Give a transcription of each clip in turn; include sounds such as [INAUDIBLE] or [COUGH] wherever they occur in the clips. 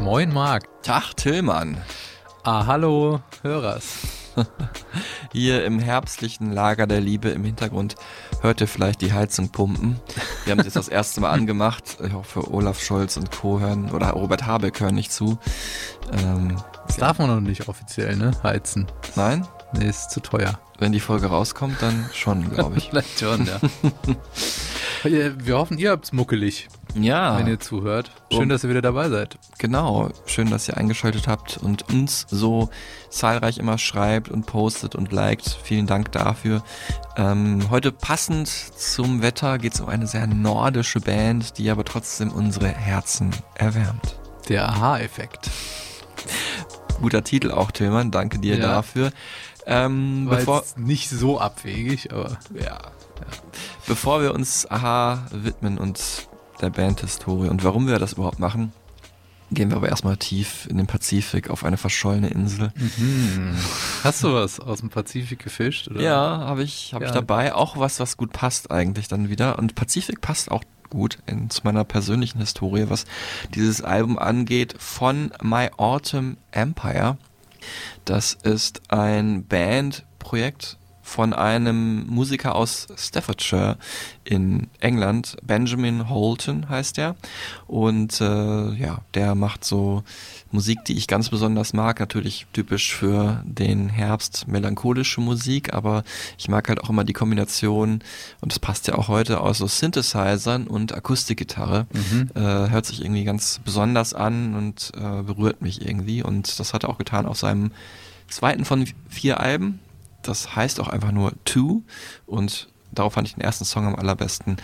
Moin Marc. Tag Tillmann. Ah, hallo Hörers. [LAUGHS] Hier im herbstlichen Lager der Liebe im Hintergrund hört ihr vielleicht die Heizung pumpen. Wir haben es jetzt das erste Mal [LAUGHS] angemacht. Ich hoffe, Olaf Scholz und Co. hören oder Robert Habeck hören nicht zu. Ähm, Das darf man noch nicht offiziell, ne? Heizen. nein, Nee, ist zu teuer. wenn die Folge rauskommt, dann schon, glaube ich. [LAUGHS] Vielleicht schon, ja. [LAUGHS] Wir hoffen, ihr habt's muckelig, Ja, wenn ihr zuhört. Schön, Und- dass ihr wieder dabei seid. genau. Schön, dass ihr eingeschaltet habt und uns so zahlreich immer schreibt und postet und liked. Vielen Dank dafür. Ähm, heute passend zum Wetter geht es um eine sehr nordische Band, die aber trotzdem unsere Herzen erwärmt. Der Aha-Effekt. Guter Titel auch, Tillmann. Danke dir Ja. dafür. Ähm, bevor, nicht so abwegig, aber ja, bevor wir uns Aha widmen und der Bandhistorie und warum wir das überhaupt machen, gehen wir aber erstmal tief in den Pazifik auf eine verschollene Insel. hast du was aus dem Pazifik gefischt? Oder? Ja, habe ich, hab ich Ja. dabei. Auch was, was gut passt eigentlich dann wieder. Und Pazifik passt auch gut in, zu meiner persönlichen Historie, was dieses Album angeht, von My Autumn Empire. Das ist ein Bandprojekt von einem Musiker aus Staffordshire in England, Benjamin Holton heißt er. Und äh, ja, der macht so Musik, die ich ganz besonders mag. Natürlich typisch für den Herbst melancholische Musik, aber ich mag halt auch immer die Kombination, und das passt ja auch heute, aus so Synthesizern und Akustikgitarre. Äh, hört sich irgendwie ganz besonders an und äh, berührt mich irgendwie. Und das hat er auch getan auf seinem zweiten von vier Alben. Das heißt auch einfach nur Two. Und darauf fand ich den ersten Song am allerbesten.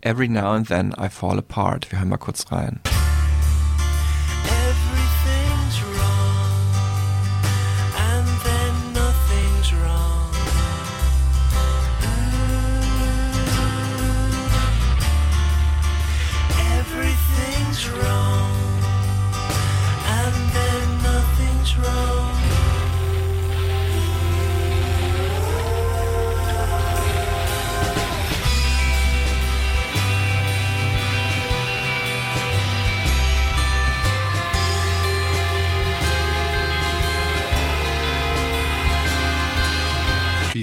Every Now and Then I Fall Apart. Wir hören mal kurz rein.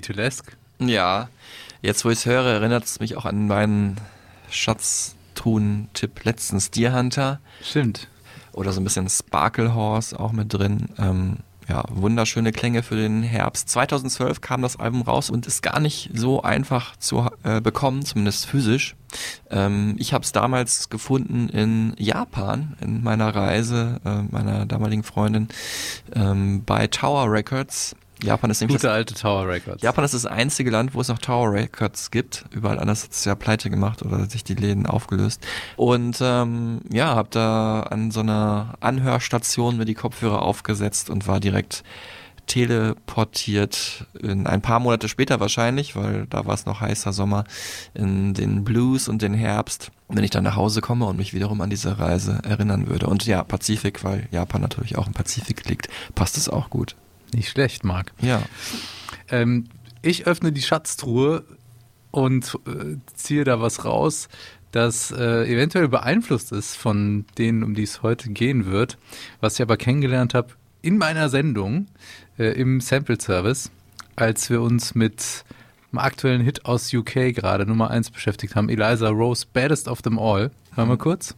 Beatlesque. Ja, jetzt wo ich es höre, erinnert es mich auch an meinen Schatztruhen-Tipp letztens Deer Hunter Stimmt. oder so ein bisschen Sparkle Horse auch mit drin. Ähm, ja, wunderschöne Klänge für den Herbst. 2012 kam das Album raus und ist gar nicht so einfach zu äh, bekommen, zumindest physisch. Ähm, ich habe es damals gefunden in Japan, in meiner Reise äh, meiner damaligen Freundin ähm, bei Tower Records. Japan ist nämlich das Gute alte Tower Records. Japan ist das einzige Land, wo es noch Tower Records gibt. Überall anders hat es ja pleite gemacht oder sich die Läden aufgelöst. Und ähm, ja, habe da an so einer Anhörstation mir die Kopfhörer aufgesetzt und war direkt teleportiert in ein paar Monate später wahrscheinlich, weil da war es noch heißer Sommer, in den Blues und den Herbst, wenn ich dann nach Hause komme und mich wiederum an diese Reise erinnern würde. Und ja, Pazifik, weil Japan natürlich auch im Pazifik liegt, passt es auch gut. Nicht schlecht, Marc. Ja. Ähm, ich öffne die Schatztruhe und äh, ziehe da was raus, das äh, eventuell beeinflusst ist von denen, um die es heute gehen wird, was ich aber kennengelernt habe in meiner Sendung äh, im Sample Service, als wir uns mit einem aktuellen Hit aus UK gerade Nummer 1 beschäftigt haben, Eliza Rose, Baddest of Them All. Hören wir kurz.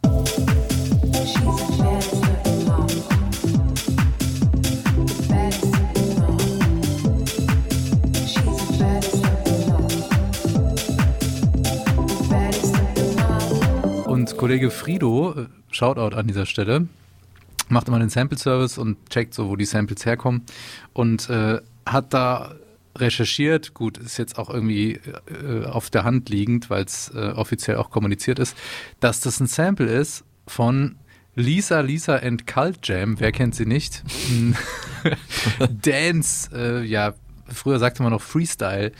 Und Kollege Frido, äh, Shoutout an dieser Stelle, macht immer den Sample-Service und checkt so, wo die Samples herkommen und äh, hat da recherchiert, gut, ist jetzt auch irgendwie äh, auf der Hand liegend, weil es äh, offiziell auch kommuniziert ist, dass das ein Sample ist von Lisa, Lisa and Cult Jam, wer kennt sie nicht? [LAUGHS] [LAUGHS] Dance, äh, ja, früher sagte man noch Freestyle.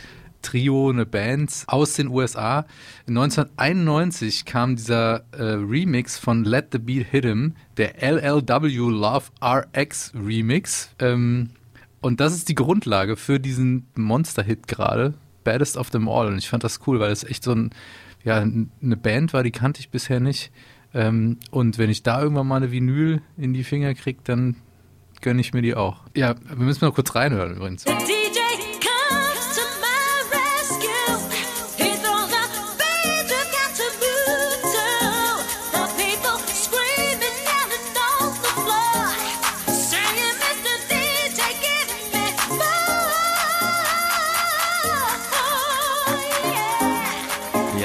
Trio, eine Band aus den USA. 1991 kam dieser äh, Remix von Let the Beat Hit 'em, der LLW Love RX Remix. Ähm, und das ist die Grundlage für diesen Monster-Hit gerade, Baddest of Them All. Und ich fand das cool, weil es echt so ein, ja, eine Band war, die kannte ich bisher nicht. Ähm, und wenn ich da irgendwann mal eine Vinyl in die Finger kriege, dann gönne ich mir die auch. Ja, wir müssen mal kurz reinhören übrigens. DJ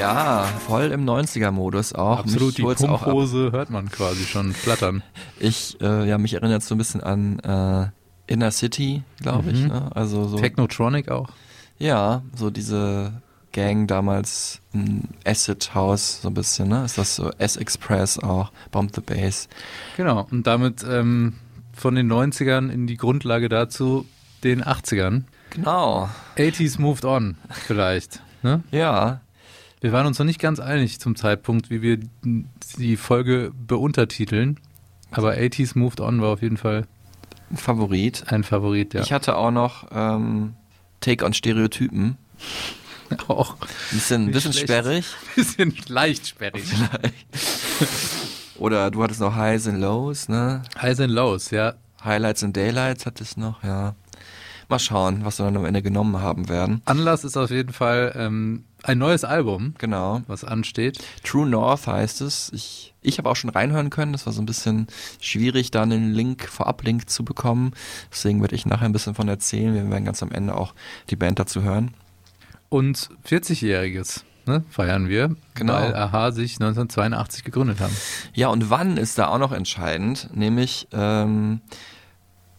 Ja, voll im 90er-Modus auch. Absolut, Mich die. Pumphose hört man quasi schon flattern. Ich, äh, ja, mich erinnert so ein bisschen an äh, Inner City, glaube ich. Mhm. Ne? Also so, Technotronic auch. ja, so diese Gang damals, m, Acid House, so ein bisschen, ne? Ist das so S-Express auch, Bomb the Bass. Genau, und damit ähm, von den 90ern in die Grundlage dazu den 80ern. Genau, 80s moved on, vielleicht. Ne? ja. Wir waren uns noch nicht ganz einig zum Zeitpunkt, wie wir die Folge beuntertiteln. Aber 80s moved on war auf jeden Fall Ein Favorit. ein Favorit, ja. Ich hatte auch noch ähm, Take on Stereotypen. [LAUGHS] auch Ein bisschen, bisschen schlecht. sperrig. [LAUGHS] bisschen leicht sperrig. Oder du hattest noch Highs and Lows, ne? Highs and Lows, ja. Highlights and Daylights hattest noch, ja. Mal schauen, was wir dann am Ende genommen haben werden. Anlass ist auf jeden Fall ähm, ein neues Album, Genau. was ansteht. True North heißt es. Ich, ich habe auch schon reinhören können. Das war so ein bisschen schwierig, da einen Link, Vorab-Link zu bekommen. Deswegen werde ich nachher ein bisschen von erzählen. Wir werden ganz am Ende auch die Band dazu hören. Und 40-Jähriges ne, feiern wir, Genau. weil Aha sich 1982 gegründet haben. Ja, und wann ist da auch noch entscheidend? Nämlich, ähm,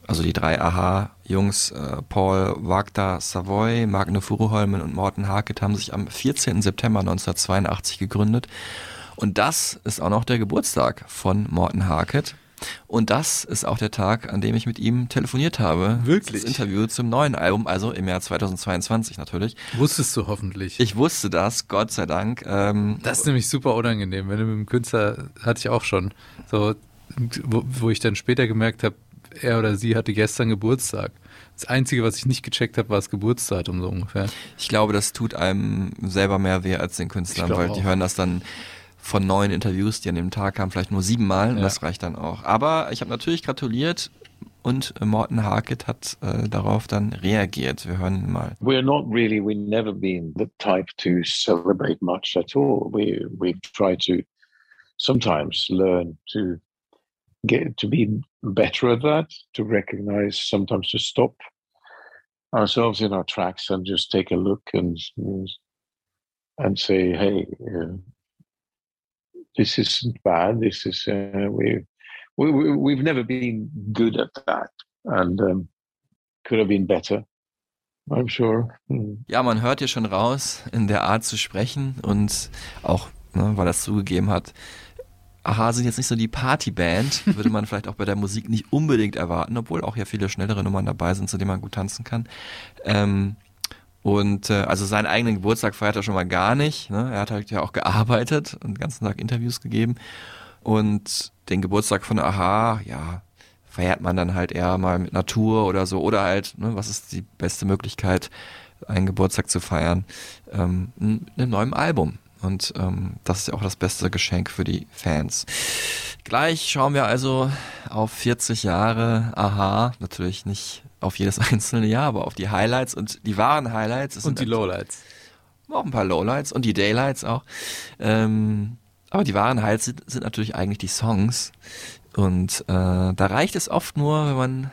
also die drei Aha-Jungs, äh, Paul Wagner Savoy, Magne Furuholmen und Morten Harket haben sich am 14. September 1982 gegründet. Und das ist auch noch der Geburtstag von Morten Harket. Und das ist auch der Tag, an dem ich mit ihm telefoniert habe. Wirklich? Das Interview zum neuen Album, also im Jahr 2022 natürlich. Wusstest du hoffentlich. Ich wusste das, Gott sei Dank. Ähm, das ist nämlich super unangenehm. Wenn du mit dem Künstler, hatte ich auch schon, so, wo, wo ich dann später gemerkt habe, er oder sie hatte gestern Geburtstag. Das Einzige, was ich nicht gecheckt habe, war das Geburtsdatum so ungefähr. Ich glaube, das tut einem selber mehr weh als den Künstlern, weil die auch. hören das dann von neun Interviews, die an dem Tag kamen, vielleicht nur siebenmal und Ja. das reicht dann auch. Aber ich habe natürlich gratuliert und Morten Harket hat äh, darauf dann reagiert. Wir hören ihn mal. We're not really, we've never been the type to celebrate much at all. We we try to sometimes learn to get to be better at that, to recognize sometimes to stop ourselves in our tracks and just take a look and and say, hey, uh, this isn't bad. This is uh, we, we we we've never been good at that, and um, could have been better. I'm sure. Hmm. Ja, man hört hier schon raus, in der Art zu sprechen und auch, ne, weil er es zugegeben hat, Aha sind jetzt nicht so die Partyband, würde man vielleicht auch bei der Musik nicht unbedingt erwarten, obwohl auch ja viele schnellere Nummern dabei sind, zu denen man gut tanzen kann. Ähm, und äh, also seinen eigenen Geburtstag feiert er schon mal gar nicht. Ne? Er hat halt ja auch gearbeitet und den ganzen Tag Interviews gegeben. Und den Geburtstag von Aha, ja, feiert man dann halt eher mal mit Natur oder so. Oder halt, ne, was ist die beste Möglichkeit, einen Geburtstag zu feiern? Ähm, mit einem neuen Album. Und ähm, das ist ja auch das beste Geschenk für die Fans. Gleich schauen wir also auf 40 Jahre Aha. Natürlich nicht auf jedes [LAUGHS] einzelne Jahr, aber auf die Highlights und die wahren Highlights. Und die Lowlights. auch ein paar Lowlights und die Daylights auch. Ähm, aber die wahren Highlights sind, sind natürlich eigentlich die Songs. Und äh, da reicht es oft nur, wenn man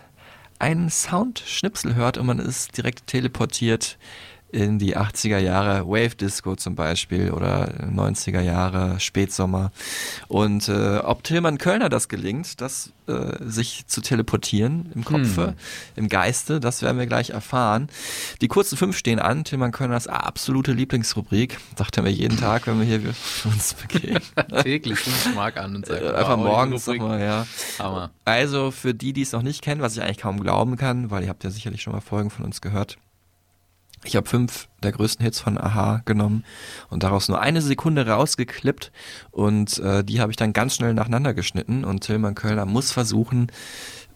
einen Soundschnipsel hört und man ist direkt teleportiert in die 80er Jahre Wave Disco zum Beispiel oder 90er Jahre Spätsommer. Und äh, ob Tillmann Kölner das gelingt, das äh, sich zu teleportieren im Kopfe, Hm. im Geiste, das werden wir gleich erfahren. Die kurzen fünf stehen an. Tillmann Kölners absolute Lieblingsrubrik. Sagt er mir jeden Tag, wenn wir hier uns begehen. [LAUGHS] Täglich fünf Mark an und sagt, Äh, Einfach wow, morgens nochmal, ja. Hammer. Also für die, die es noch nicht kennen, was ich eigentlich kaum glauben kann, weil ihr habt ja sicherlich schon mal Folgen von uns gehört. Ich habe fünf der größten Hits von Aha genommen und daraus nur eine Sekunde rausgeklippt und äh, die habe ich dann ganz schnell nacheinander geschnitten und Tillmann Kölner muss versuchen,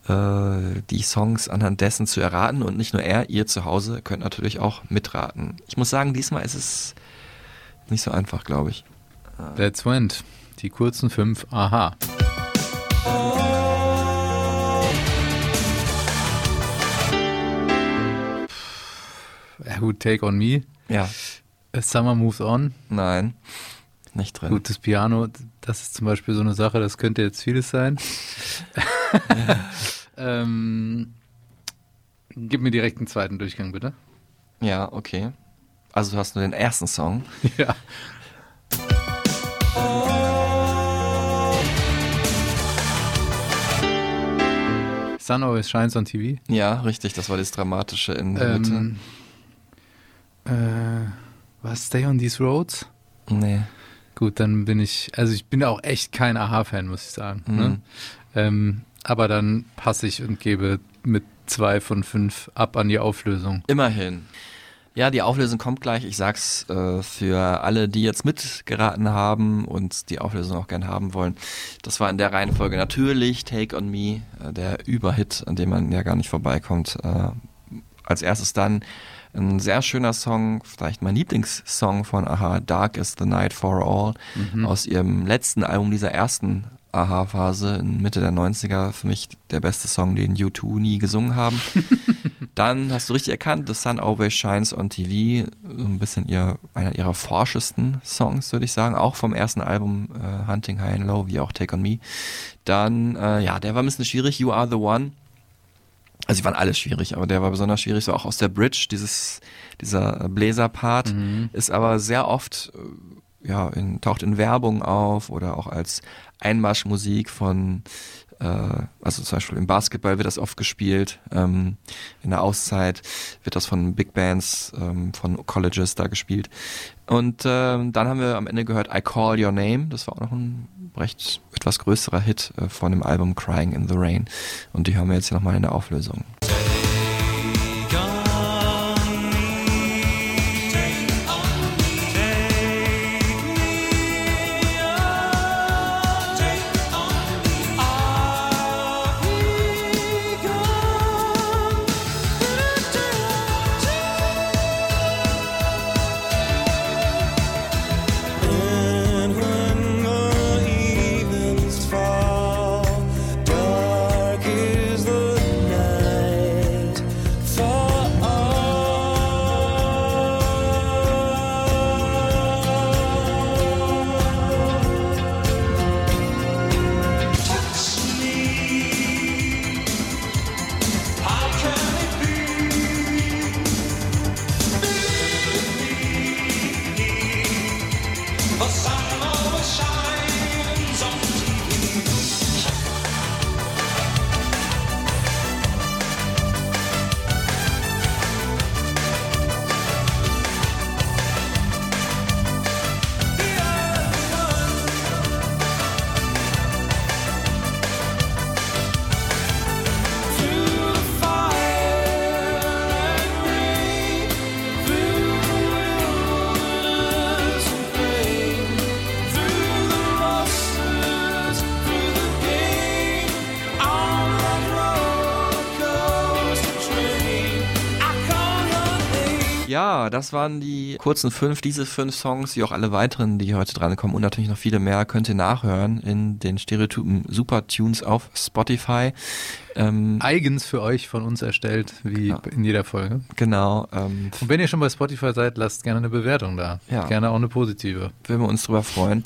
äh, die Songs anhand dessen zu erraten und nicht nur er, ihr zu Hause könnt natürlich auch mitraten. Ich muss sagen, diesmal ist es nicht so einfach, glaube ich. That's went. Die kurzen fünf, aha. Ja gut, Take on Me. Ja, Summer Moves On. nein, nicht drin. Gut, das Piano, das ist zum Beispiel so eine Sache, das könnte jetzt vieles sein. [LAUGHS] ähm, gib mir direkt einen zweiten Durchgang, bitte. Ja, okay. Also du hast nur den ersten Song. [LAUGHS] Ja. Sun Always Shines on TV. Ja, richtig, das war das Dramatische in der Mitte. Äh, was? Stay on These Roads? Nee. Gut, dann bin ich, also ich bin auch echt kein Aha-Fan, muss ich sagen. Mhm. Ne? Ähm, aber dann passe ich und gebe mit zwei von fünf ab an die Auflösung. Immerhin. Ja, die Auflösung kommt gleich. Ich sag's äh, für alle, die jetzt mitgeraten haben und die Auflösung auch gern haben wollen. Das war in der Reihenfolge natürlich Take on Me, äh, der Überhit, an dem man ja gar nicht vorbeikommt. Äh, als erstes dann ein sehr schöner Song, vielleicht mein Lieblingssong von Aha, Dark is the Night for All, aus ihrem letzten Album dieser ersten Aha-Phase in Mitte der 90er. Für mich der beste Song, den U2 nie gesungen haben. [LAUGHS] Dann hast du richtig erkannt, The Sun Always Shines on TV, so ein bisschen ihr, einer ihrer forschesten Songs, würde ich sagen, auch vom ersten Album äh, Hunting High and Low, wie auch Take on Me. Dann, äh, ja, der war ein bisschen schwierig, You Are the One. Also die waren alle schwierig, aber der war besonders schwierig, so auch aus der Bridge, dieses, dieser Bläser-Part, ist aber sehr oft, äh, ja, in, taucht in Werbung auf oder auch als Einmarschmusik von, äh, also zum Beispiel im Basketball wird das oft gespielt, ähm, in der Auszeit wird das von Big Bands, ähm, von Colleges da gespielt. Und ähm, dann haben wir am Ende gehört I Call Your Name, das war auch noch ein recht etwas größerer Hit äh, von dem Album Crying in the Rain. Und die hören wir jetzt hier nochmal in der Auflösung. Das waren die kurzen fünf, diese fünf Songs, wie auch alle weiteren, die heute drankommen und natürlich noch viele mehr, könnt ihr nachhören in den Stereotypen Super Tunes auf Spotify. Ähm, Eigens für euch von uns erstellt, wie Ja. in jeder Folge. genau, ähm, Und wenn ihr schon bei Spotify seid, lasst gerne eine Bewertung da. Ja. Gerne auch eine positive. würden wir uns drüber freuen.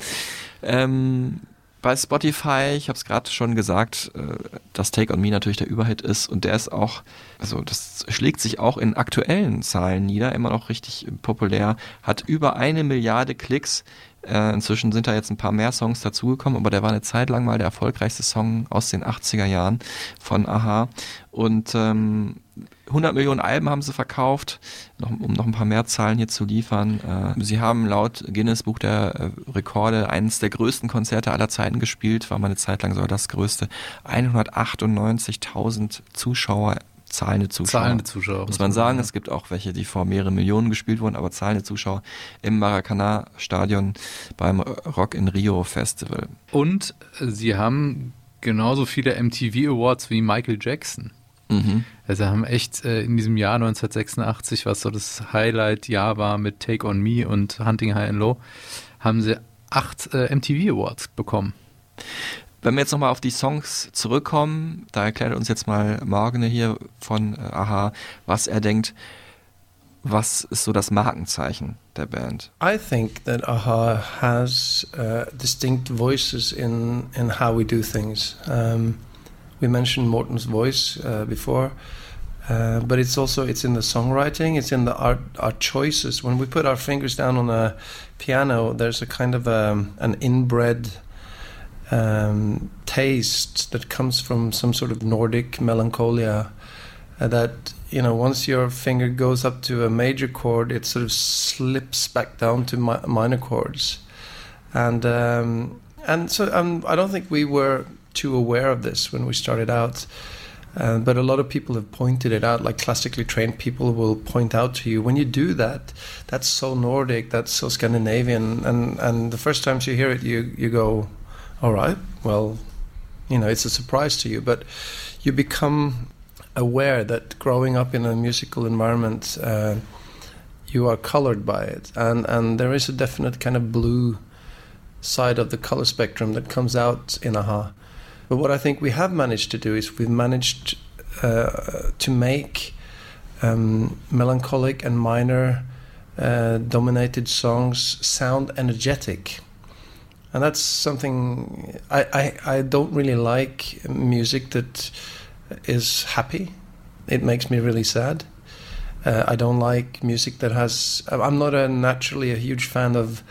Ähm, bei Spotify, ich habe es gerade schon gesagt, äh, dass Take on Me natürlich der Überhit ist und der ist auch, also das schlägt sich auch in aktuellen Zahlen nieder, immer noch richtig populär, hat über eine Milliarde Klicks. Äh, inzwischen sind da jetzt ein paar mehr Songs dazugekommen, aber der war eine Zeit lang mal der erfolgreichste Song aus den 80er Jahren von Aha. Und ähm, 100 Millionen Alben haben sie verkauft, noch, um noch ein paar mehr Zahlen hier zu liefern. Äh, sie haben laut Guinness Buch der äh, Rekorde eines der größten Konzerte aller Zeiten gespielt, war mal eine Zeit lang sogar das größte. 198.000 Zuschauer, zahlende Zuschauer. Zahlende Zuschauer, Muss man sagen, sagen. es gibt auch welche, die vor mehrere Millionen gespielt wurden, aber zahlende Zuschauer im Maracanã-Stadion beim Rock in Rio Festival. Und äh, sie haben genauso viele MTV Awards wie Michael Jackson. Mhm. Also haben echt äh, in diesem Jahr 1986, was so das Highlight-Jahr war mit Take on Me und Hunting High and Low, haben sie acht äh, MTV Awards bekommen. Wenn wir jetzt nochmal auf die Songs zurückkommen, da erklärt uns jetzt mal Morgane hier von äh, Aha, was er denkt, was ist so das Markenzeichen der Band? I think that AHA has uh, distinct voices in, in how we do things. Um, we mentioned Morton's voice uh, before, uh, but it's also it's in the songwriting, it's in the art our choices. When we put our fingers down on a piano, there's a kind of um, an inbred um, taste that comes from some sort of Nordic melancholia uh, that you know once your finger goes up to a major chord it sort of slips back down to mi- minor chords. And um, and so um, I don't think we were too aware of this when we started out uh, but a lot of people have pointed it out like classically trained people will point out to you. When you do that that's so Nordic that's so Scandinavian and and the first times you hear it you you go all right well you know it's a surprise to you but you become aware that growing up in a musical environment, uh, you are colored by it, and and there is a definite kind of blue side of the color spectrum that comes out in Aha. But what I think we have managed to do is we've managed uh, to make um, melancholic and minor uh, dominated songs sound energetic. And that's something I, I, I don't really like music that is happy. It makes me really sad. Uh, I don't like music that has. I'm not a naturally a huge fan of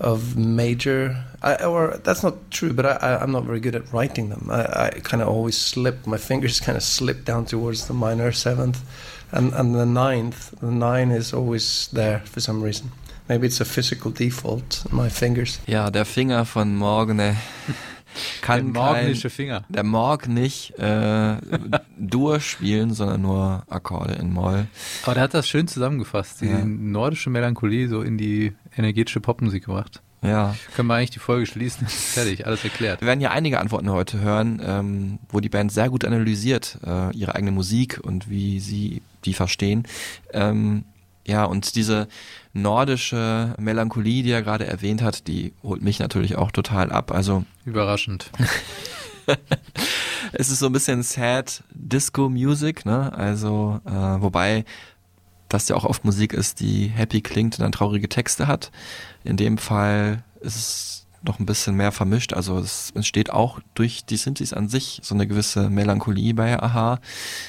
of major. I, or that's not true, but I, I'm not very good at writing them. I, I kind of always slip. My fingers [LAUGHS] kind of slip down towards the minor seventh, and and the ninth. The nine is always there for some reason. Maybe it's a physical default. My fingers. Ja, der Finger von Morgane kann Der morgendliche kein, Finger. Der Morg nicht äh, Dur spielen, sondern nur Akkorde in Moll. Aber der hat das schön zusammengefasst, die Ja. nordische Melancholie so in die energetische Popmusik gebracht. Ja. Können wir eigentlich die Folge schließen? [LAUGHS] Fertig, alles erklärt. Wir werden hier einige Antworten heute hören, ähm, wo die Band sehr gut analysiert, äh, ihre eigene Musik und wie sie die verstehen. Ähm, ja, und diese nordische Melancholie, die er gerade erwähnt hat, die holt mich natürlich auch total ab. Also Überraschend. [LAUGHS] es ist so ein bisschen sad Disco Music, ne? Also äh, wobei das ja auch oft Musik ist, die happy klingt und dann traurige Texte hat. In dem Fall ist es noch ein bisschen mehr vermischt. Also es entsteht auch durch die Synthes an sich so eine gewisse Melancholie bei Aha.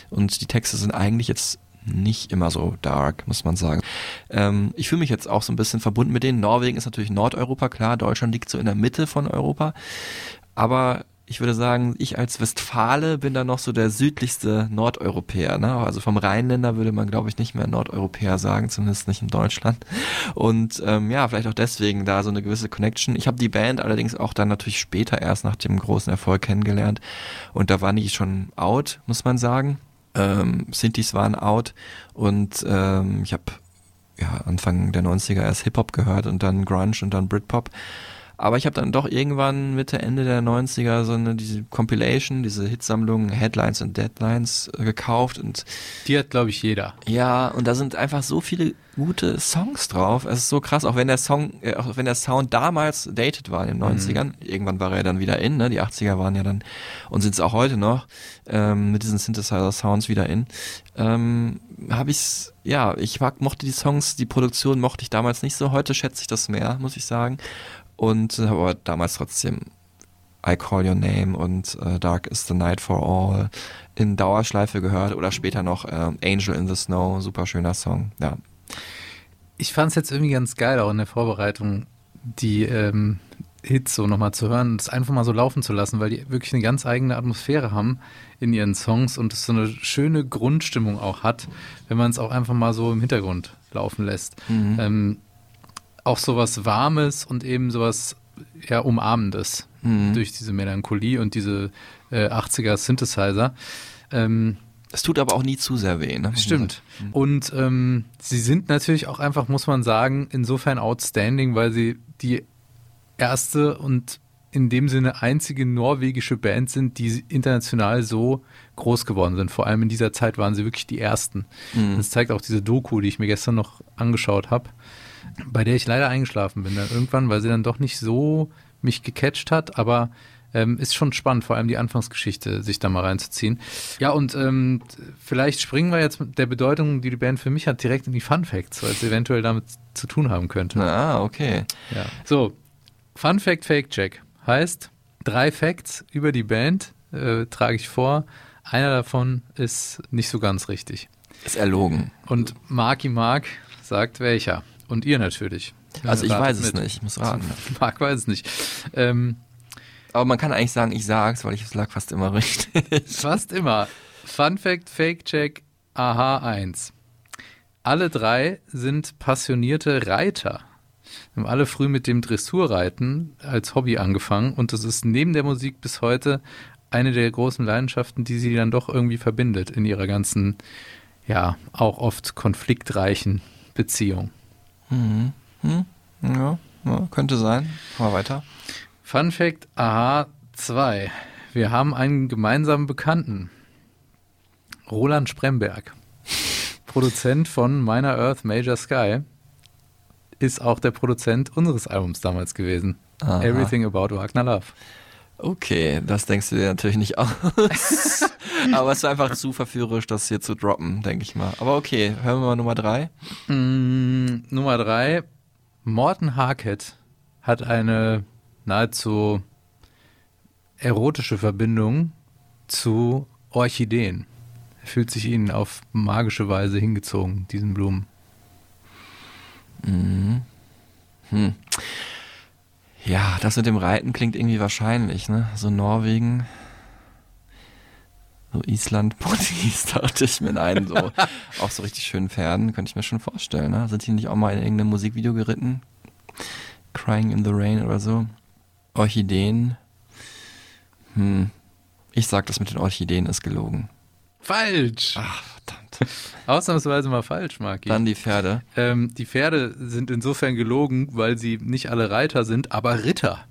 Und die Texte sind eigentlich jetzt nicht immer so dark, muss man sagen. Ähm, ich fühle mich jetzt auch so ein bisschen verbunden mit denen. Norwegen ist natürlich Nordeuropa, klar. Deutschland liegt so in der Mitte von Europa. Aber ich würde sagen, ich als Westfale bin da noch so der südlichste Nordeuropäer. Ne? Also vom Rheinländer würde man, glaube ich, nicht mehr Nordeuropäer sagen, zumindest nicht in Deutschland. Und ähm, ja, vielleicht auch deswegen da so eine gewisse Connection. Ich habe die Band allerdings auch dann natürlich später erst nach dem großen Erfolg kennengelernt. Und da waren die schon out, muss man sagen. Ähm, Synthes waren out und ähm, ich habe ja, Anfang der 90er erst Hip-Hop gehört und dann Grunge und dann Britpop. Aber ich habe dann doch irgendwann Mitte, Ende der 90er so eine diese Compilation, diese Hitsammlung Headlines und Deadlines äh, gekauft und Die hat, glaube ich, jeder. ja, und da sind einfach so viele gute Songs drauf. Es ist so krass, auch wenn der Song, äh, auch wenn der Sound damals dated war in den 90ern, irgendwann war er dann wieder in, ne? Die 80er waren ja dann und sind es auch heute noch ähm, mit diesen Synthesizer-Sounds wieder in. Ähm, habe ich's, ja, ich mag, mochte die Songs, die Produktion mochte ich damals nicht so. Heute schätze ich das mehr, muss ich sagen. Und habe aber damals trotzdem I Call Your Name und äh, Dark is the Night for All in Dauerschleife gehört oder später noch äh, Angel in the Snow, super schöner Song. Ja, Ich fand es jetzt irgendwie ganz geil, auch in der Vorbereitung, die ähm, Hits so nochmal zu hören und es einfach mal so laufen zu lassen, weil die wirklich eine ganz eigene Atmosphäre haben in ihren Songs und es so eine schöne Grundstimmung auch hat, wenn man es auch einfach mal so im Hintergrund laufen lässt. Mhm. Ähm, auch sowas Warmes und eben sowas ja, Umarmendes Mhm. durch diese Melancholie und diese äh, 80er Synthesizer. Ähm, es tut aber auch nie zu sehr weh. Ne? Stimmt. Und ähm, sie sind natürlich auch einfach, muss man sagen, insofern outstanding, weil sie die erste und in dem Sinne einzige norwegische Band sind, die international so groß geworden sind. Vor allem in dieser Zeit waren sie wirklich die ersten. Mhm. Das zeigt auch diese Doku, die ich mir gestern noch angeschaut habe, bei der ich leider eingeschlafen bin dann irgendwann, weil sie dann doch nicht so mich gecatcht hat, aber ähm, ist schon spannend, vor allem die Anfangsgeschichte, sich da mal reinzuziehen. Ja, und ähm, vielleicht springen wir jetzt mit der Bedeutung, die die Band für mich hat, direkt in die Fun Facts, weil es eventuell damit zu tun haben könnte. Ah, okay. Ja. So, Fun Fact Fake Check heißt drei Facts über die Band äh, trage ich vor. Einer davon ist nicht so ganz richtig. Ist erlogen. Und Marky Mark sagt welcher. Und ihr natürlich. Also ich weiß es mit. nicht, ich muss raten. [LAUGHS] Mark weiß es nicht. Ähm, Aber man kann eigentlich sagen, ich sag's, weil ich es lag fast immer [LAUGHS] richtig. Fast immer. Fun Fact, Fake Check, Aha 1. Alle drei sind passionierte Reiter. Haben alle früh mit dem Dressurreiten als Hobby angefangen und das ist neben der Musik bis heute eine der großen Leidenschaften, die sie dann doch irgendwie verbindet in ihrer ganzen, ja, auch oft konfliktreichen Beziehung. Mhm. Hm? Ja, ja, könnte sein. Mal weiter. Fun Fact, aha 2. Wir haben einen gemeinsamen Bekannten. Roland Spremberg, Produzent von Minor Earth Major Sky, ist auch der Produzent unseres Albums damals gewesen. Aha. Everything About Wagner Love. Okay, das denkst du dir natürlich nicht aus. [LAUGHS] Aber es ist einfach zu verführerisch, das hier zu droppen, denke ich mal. Aber okay, hören wir mal Nummer drei. Mm, Nummer 3. Morten Harkett hat eine nahezu erotische Verbindung zu Orchideen. Er fühlt sich ihnen auf magische Weise hingezogen, diesen Blumen. Mhm. Hm. Ja, das mit dem Reiten klingt irgendwie wahrscheinlich, ne? So Norwegen, so Island, [LAUGHS] Portugies, dachte ich mir ein, so [LAUGHS] auf so richtig schönen Pferden, könnte ich mir schon vorstellen, ne? Sind die nicht auch mal in irgendeinem Musikvideo geritten? Crying in the Rain oder so? Orchideen? Hm. Ich sag, das mit den Orchideen ist gelogen. Falsch! Ach. [LAUGHS] Ausnahmsweise mal falsch, Marki. Dann die Pferde. Ähm, die Pferde sind insofern gelogen, weil sie nicht alle Reiter sind, aber Ritter.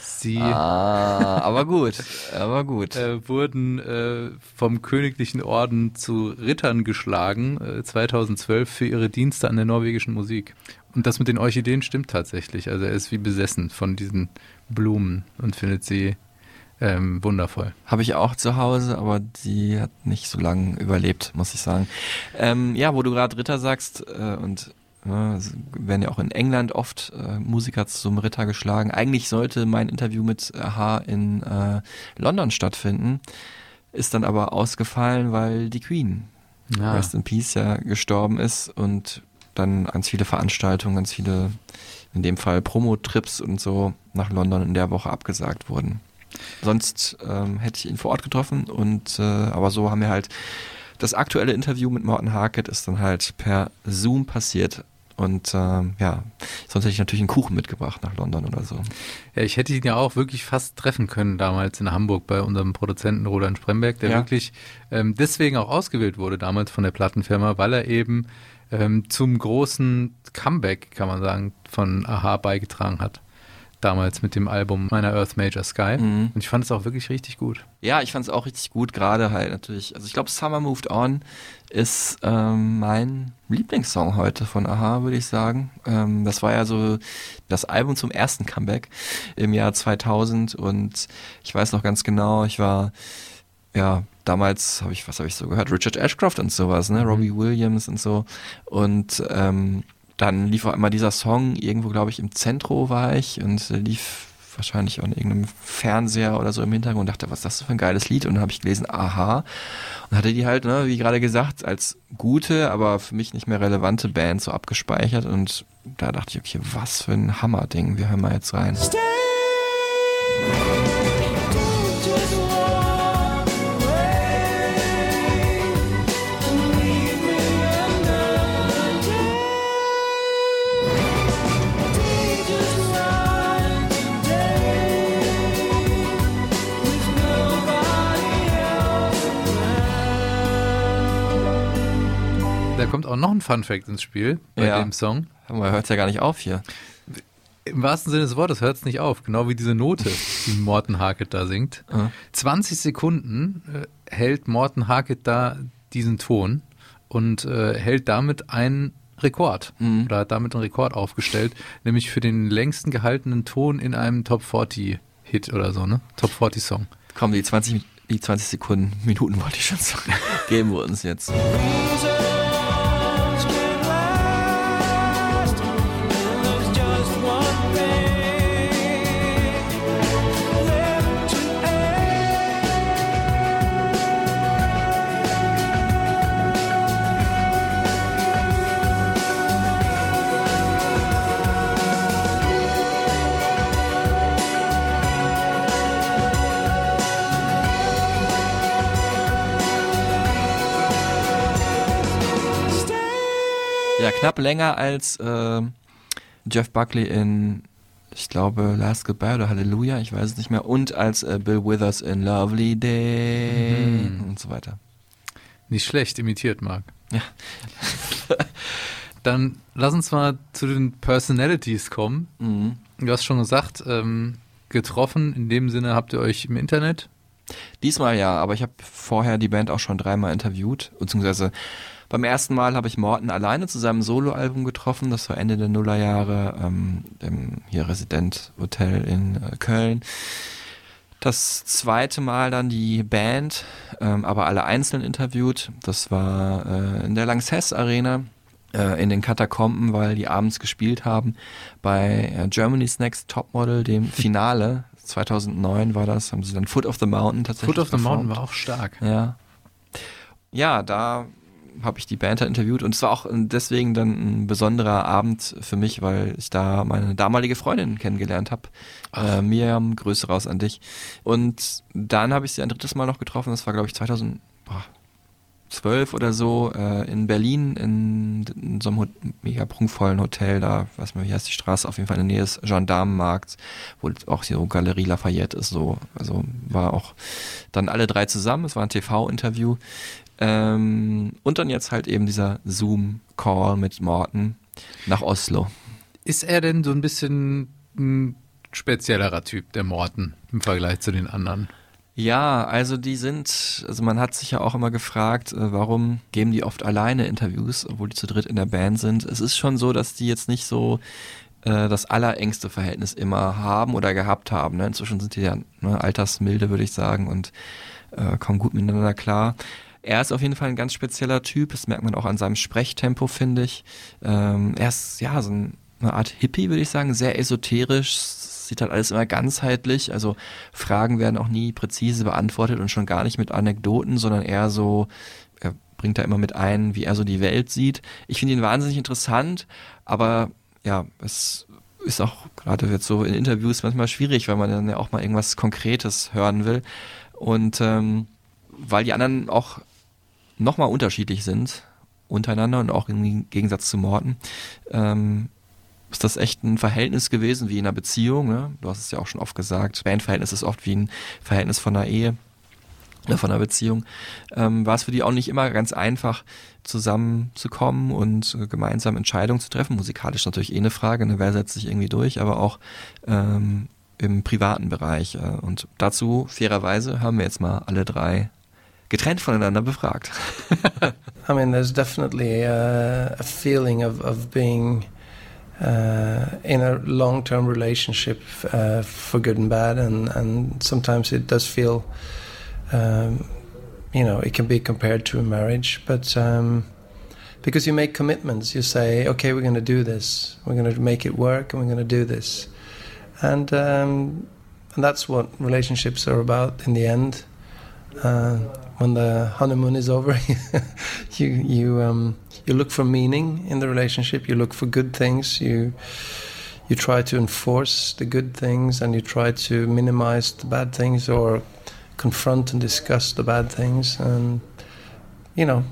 Sie Ah, aber gut, aber gut. [LAUGHS] äh, wurden äh, vom Königlichen Orden zu Rittern geschlagen, äh, 2012 für ihre Dienste an der norwegischen Musik. Und das mit den Orchideen stimmt tatsächlich. Also er ist wie besessen von diesen Blumen und findet sie ähm, wundervoll. Habe ich auch zu Hause, aber die hat nicht so lange überlebt, muss ich sagen. Ähm, ja, wo du gerade Ritter sagst, äh, und äh, es werden ja auch in England oft äh, Musiker zum Ritter geschlagen. Eigentlich sollte mein Interview mit Aha in äh, London stattfinden, ist dann aber ausgefallen, weil die Queen, Ja. Rest in Peace, ja gestorben ist und dann ganz viele Veranstaltungen, ganz viele, in dem Fall Promo-Trips und so nach London in der Woche abgesagt wurden. Sonst ähm, hätte ich ihn vor Ort getroffen und äh, aber so haben wir halt das aktuelle Interview mit Morten Harkett ist dann halt per Zoom passiert und ähm, ja, sonst hätte ich natürlich einen Kuchen mitgebracht nach London oder so. Ja, ich hätte ihn ja auch wirklich fast treffen können damals in Hamburg bei unserem Produzenten Roland Spremberg, der Ja. wirklich ähm, deswegen auch ausgewählt wurde damals von der Plattenfirma, weil er eben ähm, zum großen Comeback, kann man sagen, von Aha beigetragen hat. Damals mit dem Album Meiner Earth Major Sky. Mhm. Und ich fand es auch wirklich richtig gut. Ja, ich fand es auch richtig gut, gerade halt natürlich. Also ich glaube, Summer Moved On ist ähm, mein Lieblingssong heute von Aha, würde ich sagen. Ähm, das war ja so das Album zum ersten Comeback im Jahr 2000 und ich weiß noch ganz genau, ich war ja damals habe ich was habe ich so gehört Richard Ashcroft und sowas, ne, Robbie Williams und so und ähm, dann lief auch immer dieser Song, irgendwo glaube ich im Zentro war ich und äh, lief wahrscheinlich an irgendeinem Fernseher oder so im Hintergrund und dachte, was ist das für ein geiles Lied? Und dann habe ich gelesen, aha. Und hatte die halt, ne, wie gerade gesagt, als gute, aber für mich nicht mehr relevante Band so abgespeichert. Und da dachte ich, okay, was für ein Hammerding. Wir hören mal jetzt rein. Da kommt auch noch ein Fun Fact ins Spiel bei Ja. dem Song. Man hört ja gar nicht auf hier. Im wahrsten Sinne des Wortes hört es nicht auf, genau wie diese Note, die [LAUGHS] Morten Harket da singt. Ja. 20 Sekunden äh, hält Morten Harket da diesen Ton und äh, hält damit einen Rekord Mhm. oder hat damit einen Rekord aufgestellt, nämlich für den längsten gehaltenen Ton in einem Top 40 Hit oder so, ne? Top 40 Song. Komm, die 20, die 20 Sekunden, Minuten wollte ich schon sagen, [LAUGHS] geben wir uns jetzt. Ja, knapp länger als äh, Jeff Buckley in, ich glaube, Last Goodbye oder Hallelujah, ich weiß es nicht mehr, und als äh, Bill Withers in Lovely Day und so weiter. Nicht schlecht imitiert, Marc. Ja. [LAUGHS] Dann lass uns mal zu den Personalities kommen. Mhm. Du hast schon gesagt, ähm, getroffen, in dem Sinne habt ihr euch im Internet. Diesmal ja, aber ich habe vorher die Band auch schon dreimal interviewt, beziehungsweise beim ersten Mal habe ich Morten alleine zu seinem Soloalbum getroffen, das war Ende der Nullerjahre ähm, im hier Resident Hotel in äh, Köln. Das zweite Mal dann die Band, ähm, aber alle einzeln interviewt. Das war äh, in der Lanxess Arena äh, in den Katakomben, weil die abends gespielt haben bei äh, Germany's Next Topmodel, dem Finale. 2009 war das, haben sie dann Foot of the Mountain tatsächlich Foot of the Mountain performt. war auch stark. Ja. Ja, da habe ich die Band da interviewt und es war auch deswegen dann ein besonderer Abend für mich, weil ich da meine damalige Freundin kennengelernt habe. Äh, Miriam, Grüße raus an dich. Und dann habe ich sie ein drittes Mal noch getroffen, das war glaube ich 2012 oder so, äh, in Berlin in, in so einem Hot mega prunkvollen Hotel, da, weiß man, wie heißt die Straße, auf jeden Fall in der Nähe des Gendarmenmarkts, wo auch so Galerie Lafayette ist, so, also war auch dann alle drei zusammen, es war ein TV-Interview. Ähm, und dann jetzt halt eben dieser Zoom-Call mit Morten nach Oslo. Ist er denn so ein bisschen ein speziellerer Typ, der Morten, im Vergleich zu den anderen? Ja, also die sind, also man hat sich ja auch immer gefragt, äh, warum geben die oft alleine Interviews, obwohl die zu dritt in der Band sind. Es ist schon so, dass die jetzt nicht so äh, das allerengste Verhältnis immer haben oder gehabt haben. Ne? Inzwischen sind die ja ne, altersmilde, würde ich sagen, und äh, kommen gut miteinander klar. Er ist auf jeden Fall ein ganz spezieller Typ, das merkt man auch an seinem Sprechtempo, finde ich. Ähm, er ist ja so ein, eine Art Hippie, würde ich sagen, sehr esoterisch, sieht halt alles immer ganzheitlich, also Fragen werden auch nie präzise beantwortet und schon gar nicht mit Anekdoten, sondern eher so, er bringt da immer mit ein, wie er so die Welt sieht. Ich finde ihn wahnsinnig interessant, aber ja, es ist auch gerade jetzt so in Interviews manchmal schwierig, weil man dann ja auch mal irgendwas Konkretes hören will. Und ähm, weil die anderen auch nochmal unterschiedlich sind untereinander und auch im Gegensatz zu Morten, ähm, ist das echt ein Verhältnis gewesen wie in einer Beziehung. Ne? Du hast es ja auch schon oft gesagt. Bandverhältnis ist oft wie ein Verhältnis von einer Ehe oder von einer Beziehung. Ähm, war es für die auch nicht immer ganz einfach, zusammenzukommen und äh, gemeinsam Entscheidungen zu treffen. Musikalisch natürlich eh eine Frage, ne? wer setzt sich irgendwie durch, aber auch ähm, im privaten Bereich. Äh, und dazu, fairerweise, haben wir jetzt mal alle drei getrennt voneinander befragt. [LAUGHS] I mean, there's definitely a, a feeling of, of being uh, in a long term relationship uh, for good and bad, and, and sometimes it does feel, um, you know, it can be compared to a marriage, but um, because you make commitments, you say, okay, we're going to do this, we're going to make it work, and we're going to do this. and um, and that's what relationships are about in the end. Uh, when the honeymoon is over, [LAUGHS] you you um, you look for meaning in the relationship. You look for good things. You you try to enforce the good things, and you try to minimize the bad things, or confront and discuss the bad things. And you know,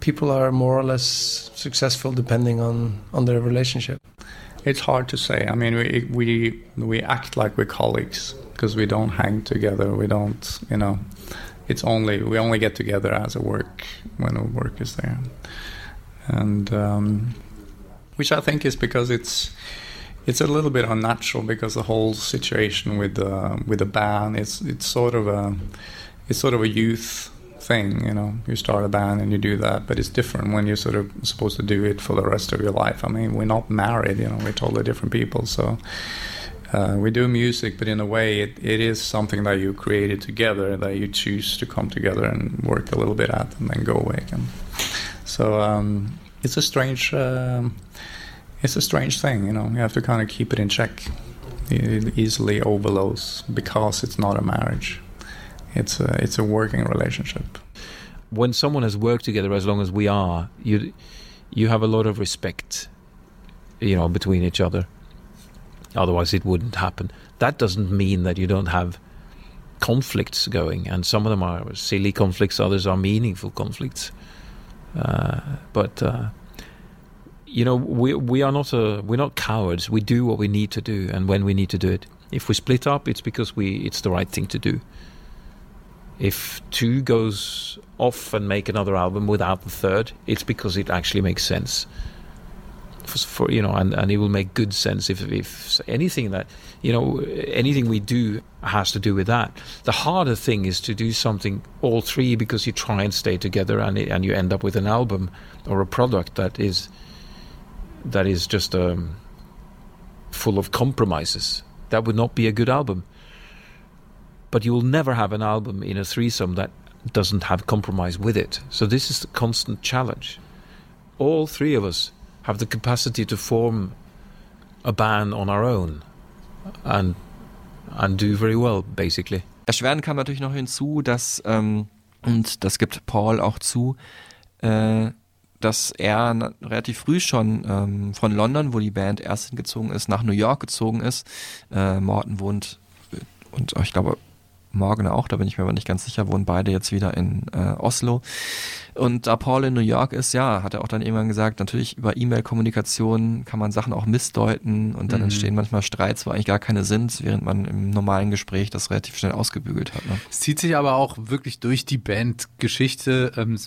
people are more or less successful depending on on their relationship. It's hard to say. I mean, we we we act like we're colleagues because we don't hang together. We don't, you know. It's only we only get together as a work when a work is there, and um, which I think is because it's it's a little bit unnatural because the whole situation with the with the band it's it's sort of a it's sort of a youth thing. You know, you start a band and you do that, but it's different when you're sort of supposed to do it for the rest of your life. I mean, we're not married. You know, we're totally different people. So uh, we do music, but in a way, it, it is something that you created together that you choose to come together and work a little bit at, and then go away again. So um, it's a strange. Um, it's a strange thing, you know. You have to kind of keep it in check. It easily overloads because it's not a marriage. It's a it's a working relationship. When someone has worked together as long as we are, you you have a lot of respect, you know, between each other. Otherwise, it wouldn't happen. That doesn't mean that you don't have conflicts going, and some of them are silly conflicts, others are meaningful conflicts. Uh, but uh, you know, we we are not a we're not cowards. We do what we need to do, and when we need to do it. If we split up, it's because we it's the right thing to do. If two goes off and make another album without the third, it's because it actually makes sense. For, for you know, and, and it will make good sense if if anything that you know anything we do has to do with that. The harder thing is to do something all three because you try and stay together and it, and you end up with an album or a product that is that is just um, full of compromises. That would not be a good album. But you will never have an album in a threesome that doesn't have compromise with it. So this is the constant challenge. All three of us have the capacity to form a band on our own and and do very well, basically. Erschwerend kam natürlich noch hinzu, dass, ähm, und das gibt Paul auch zu, äh, dass er relativ früh schon ähm, von London, wo die Band erst hingezogen ist, nach New York gezogen ist. Äh, Morton wohnt und ich glaube Morgan auch, da bin ich mir aber nicht ganz sicher, wohnen beide jetzt wieder in äh, Oslo. Und da Paul in New York ist, ja, hat er auch dann irgendwann gesagt, natürlich über E-Mail-Kommunikation kann man Sachen auch missdeuten und dann Mhm. entstehen manchmal Streits, wo eigentlich gar keine sind, während man im normalen Gespräch das relativ schnell ausgebügelt hat. Ne? Es zieht sich aber auch wirklich durch die Bandgeschichte. Ähm,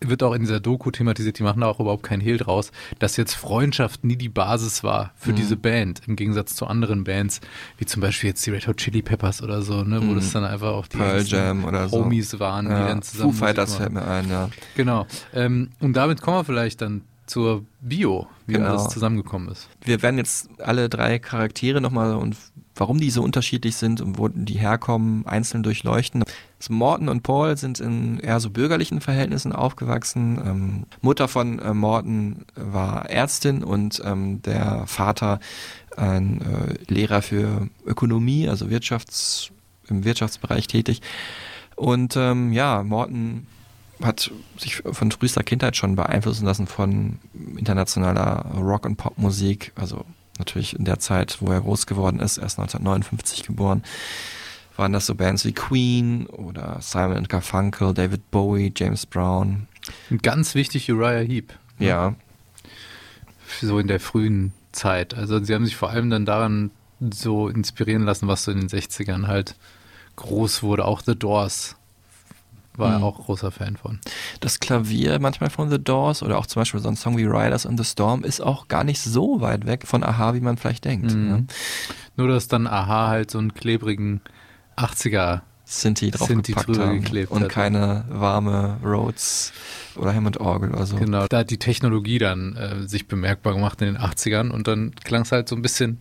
wird auch in dieser Doku thematisiert, die machen da auch überhaupt keinen Hehl draus, dass jetzt Freundschaft nie die Basis war für Mhm. diese Band, im Gegensatz zu anderen Bands, wie zum Beispiel jetzt die Red Hot Chili Peppers oder so, ne, wo Mhm. das dann einfach auch die Pearl Jam oder so. Homies waren, die Ja, dann zusammen Foo Fighters fällt mir ein, ja. Genau. Ähm, und damit kommen wir vielleicht dann zur Bio, wie Genau. alles zusammengekommen ist. Wir werden jetzt alle drei Charaktere nochmal und warum die so unterschiedlich sind und wo die herkommen, einzeln durchleuchten. Also Morton und Paul sind in eher so bürgerlichen Verhältnissen aufgewachsen. Ähm, Mutter von äh, Morton war Ärztin und ähm, der Vater ein äh, Lehrer für Ökonomie, also Wirtschafts, im Wirtschaftsbereich tätig. Und ähm, ja, Morton hat sich von frühester Kindheit schon beeinflussen lassen von internationaler Rock- und Popmusik. Also natürlich in der Zeit, wo er groß geworden ist, erst 1959 geboren, waren das so Bands wie Queen oder Simon Garfunkel, David Bowie, James Brown. Und ganz wichtig Uriah Heep. ne? Ja, so in der frühen Zeit. Also sie haben sich vor allem dann daran so inspirieren lassen, was so in den 60ern halt groß wurde. Auch The Doors war Mhm. er auch großer Fan von. das Klavier manchmal von The Doors oder auch zum Beispiel so ein Song wie Riders on the Storm ist auch gar nicht so weit weg von Aha, wie man vielleicht denkt. Mhm. Ne? Nur dass dann Aha halt so einen klebrigen 80er Sinti Sinti draufgepackt drüber haben geklebt und hat. keine warme Rhodes oder Hammond Orgel oder so. Genau, da hat die Technologie dann äh, sich bemerkbar gemacht in den 80ern und dann klang es halt so ein bisschen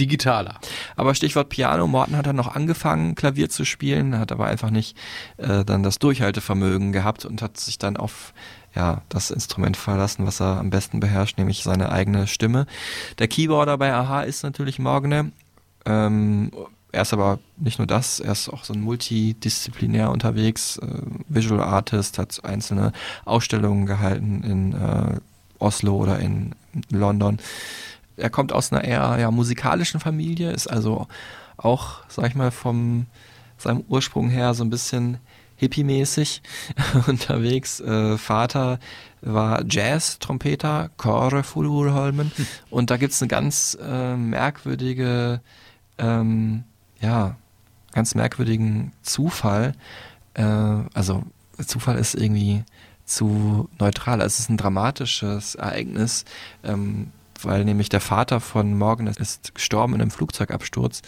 digitaler. Aber Stichwort Piano, Morton hat dann noch angefangen, Klavier zu spielen, hat aber einfach nicht äh, dann das Durchhaltevermögen gehabt und hat sich dann auf ja, das Instrument verlassen, was er am besten beherrscht, nämlich seine eigene Stimme. Der Keyboarder bei Aha ist natürlich Morgane Ähm, er ist aber nicht nur das, er ist auch so ein multidisziplinär unterwegs, äh, Visual Artist, hat einzelne Ausstellungen gehalten in äh, Oslo oder in London. Er kommt aus einer eher ja, musikalischen Familie, ist also auch, sag ich mal, vom seinem Ursprung her so ein bisschen hippie-mäßig [LAUGHS] unterwegs. Äh, Vater war Jazz-Trompeter, Kåre Furuholmen. Und da gibt's eine ganz äh, merkwürdige, ähm, ja, ganz merkwürdigen Zufall. Äh, also Zufall ist irgendwie zu neutral. Es ist ein dramatisches Ereignis, ähm, weil nämlich der Vater von Morgan ist gestorben in einem Flugzeugabsturz.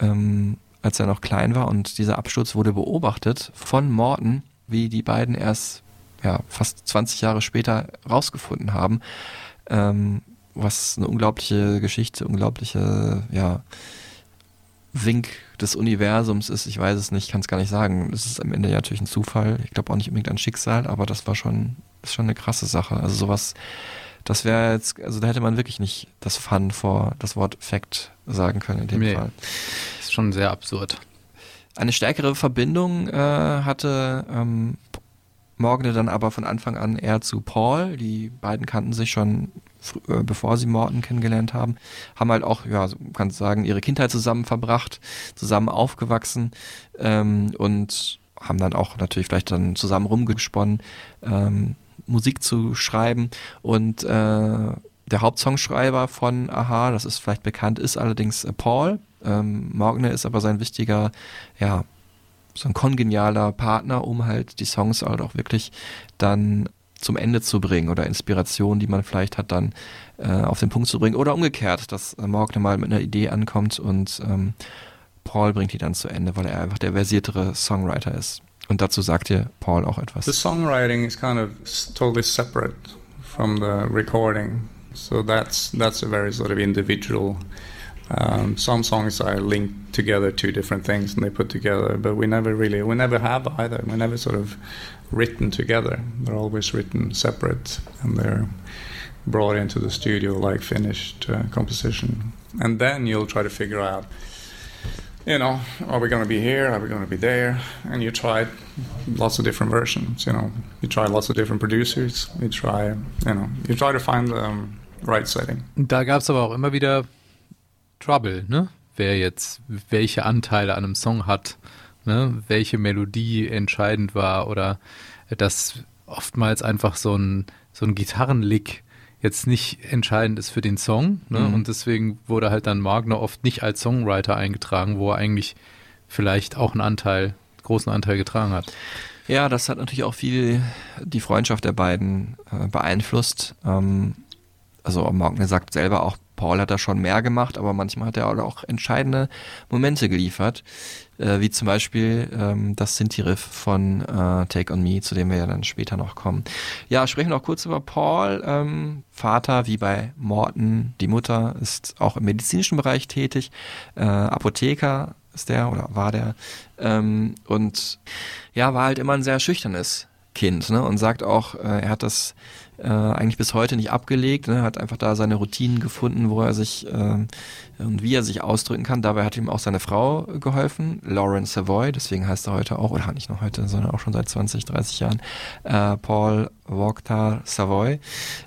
Ähm, als er noch klein war und dieser Absturz wurde beobachtet von Morton, wie die beiden erst ja, fast 20 Jahre später rausgefunden haben, ähm, was eine unglaubliche Geschichte, unglaubliche ja, Wink des Universums ist. Ich weiß es nicht, kann es gar nicht sagen. Es ist am Ende ja natürlich ein Zufall. Ich glaube auch nicht unbedingt an Schicksal, aber das war schon, ist schon eine krasse Sache. Also sowas, das wäre jetzt, also da hätte man wirklich nicht das Fun vor das Wort Fact sagen können in dem Nee. Fall. Ist schon sehr absurd. Eine stärkere Verbindung äh, hatte ähm, Morgan dann aber von Anfang an eher zu Paul. Die beiden kannten sich schon äh, bevor sie Morton kennengelernt haben. Haben halt auch, ja, so kann sagen, ihre Kindheit zusammen verbracht, zusammen aufgewachsen ähm, und haben dann auch natürlich vielleicht dann zusammen rumgesponnen, ähm, Musik zu schreiben. Und äh, der Hauptsongschreiber von Aha, das ist vielleicht bekannt, ist allerdings äh, Paul. Ähm, Morgner ist aber sein wichtiger, ja, so ein kongenialer Partner, um halt die Songs halt auch wirklich dann zum Ende zu bringen oder Inspiration, die man vielleicht hat, dann äh, auf den Punkt zu bringen oder umgekehrt, dass äh, Morgner mal mit einer Idee ankommt und ähm, Paul bringt die dann zu Ende, weil er einfach der versiertere Songwriter ist. Und dazu sagt dir Paul auch etwas. The songwriting is kind of totally separate from the recording, so that's that's a very sort of individual. Um, some songs are linked together, two different things, and they put together. But we never really, we never have either. We never sort of written together. They're always written separate, and they're brought into the studio like finished uh, composition. And then you'll try to figure out you know, are we going to be here? Are we going to be there? And you try lots of different versions. You know, you try lots of different producers. You try, you know, you try to find the right setting. Da gab es aber auch immer wieder Trouble, ne? Wer jetzt welche Anteile an einem Song hat, ne? Welche Melodie entscheidend war oder dass oftmals einfach so ein, so ein Gitarrenlick jetzt nicht entscheidend ist für den Song. Ne? Mhm. Und deswegen wurde halt dann Wagner oft nicht als Songwriter eingetragen, wo er eigentlich vielleicht auch einen Anteil, großen Anteil getragen hat. Ja, das hat natürlich auch viel die Freundschaft der beiden äh, beeinflusst. Ähm, also Morgan sagt selber auch, Paul hat da schon mehr gemacht, aber manchmal hat er auch entscheidende Momente geliefert, äh, wie zum Beispiel ähm, das Sinti-Riff von äh, Take On Me, zu dem wir ja dann später noch kommen. Ja, sprechen wir noch kurz über Paul. Ähm, Vater, wie bei Morton, die Mutter ist auch im medizinischen Bereich tätig, äh, Apotheker ist der oder war der ähm, und ja, war halt immer ein sehr schüchternes Kind ne? und sagt auch, äh, er hat das äh, eigentlich bis heute nicht abgelegt, ne? hat einfach da seine Routinen gefunden, wo er sich äh, und wie er sich ausdrücken kann. Dabei hat ihm auch seine Frau geholfen, Lauren Savoy, deswegen heißt er heute auch, oder nicht nur heute, sondern auch schon seit 20, 30 Jahren, äh, Paul Wokhtar Savoy.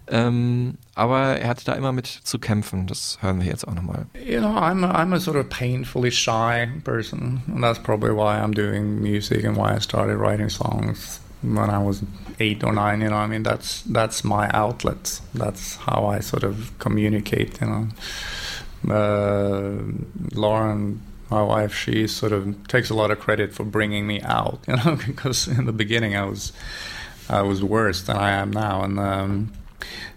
Ähm, aber er hatte da immer mit zu kämpfen, das hören wir jetzt auch nochmal. You know, I'm a, I'm a sort of painfully shy person, and that's probably why I'm doing music and why I started writing songs when I was eight or nine. You know, I mean, that's that's my outlet. That's how I sort of communicate. You know, uh, Lauren, my wife, she sort of takes a lot of credit for bringing me out. [LAUGHS] You know, because in the beginning I was I was worse than I am now, and. Um,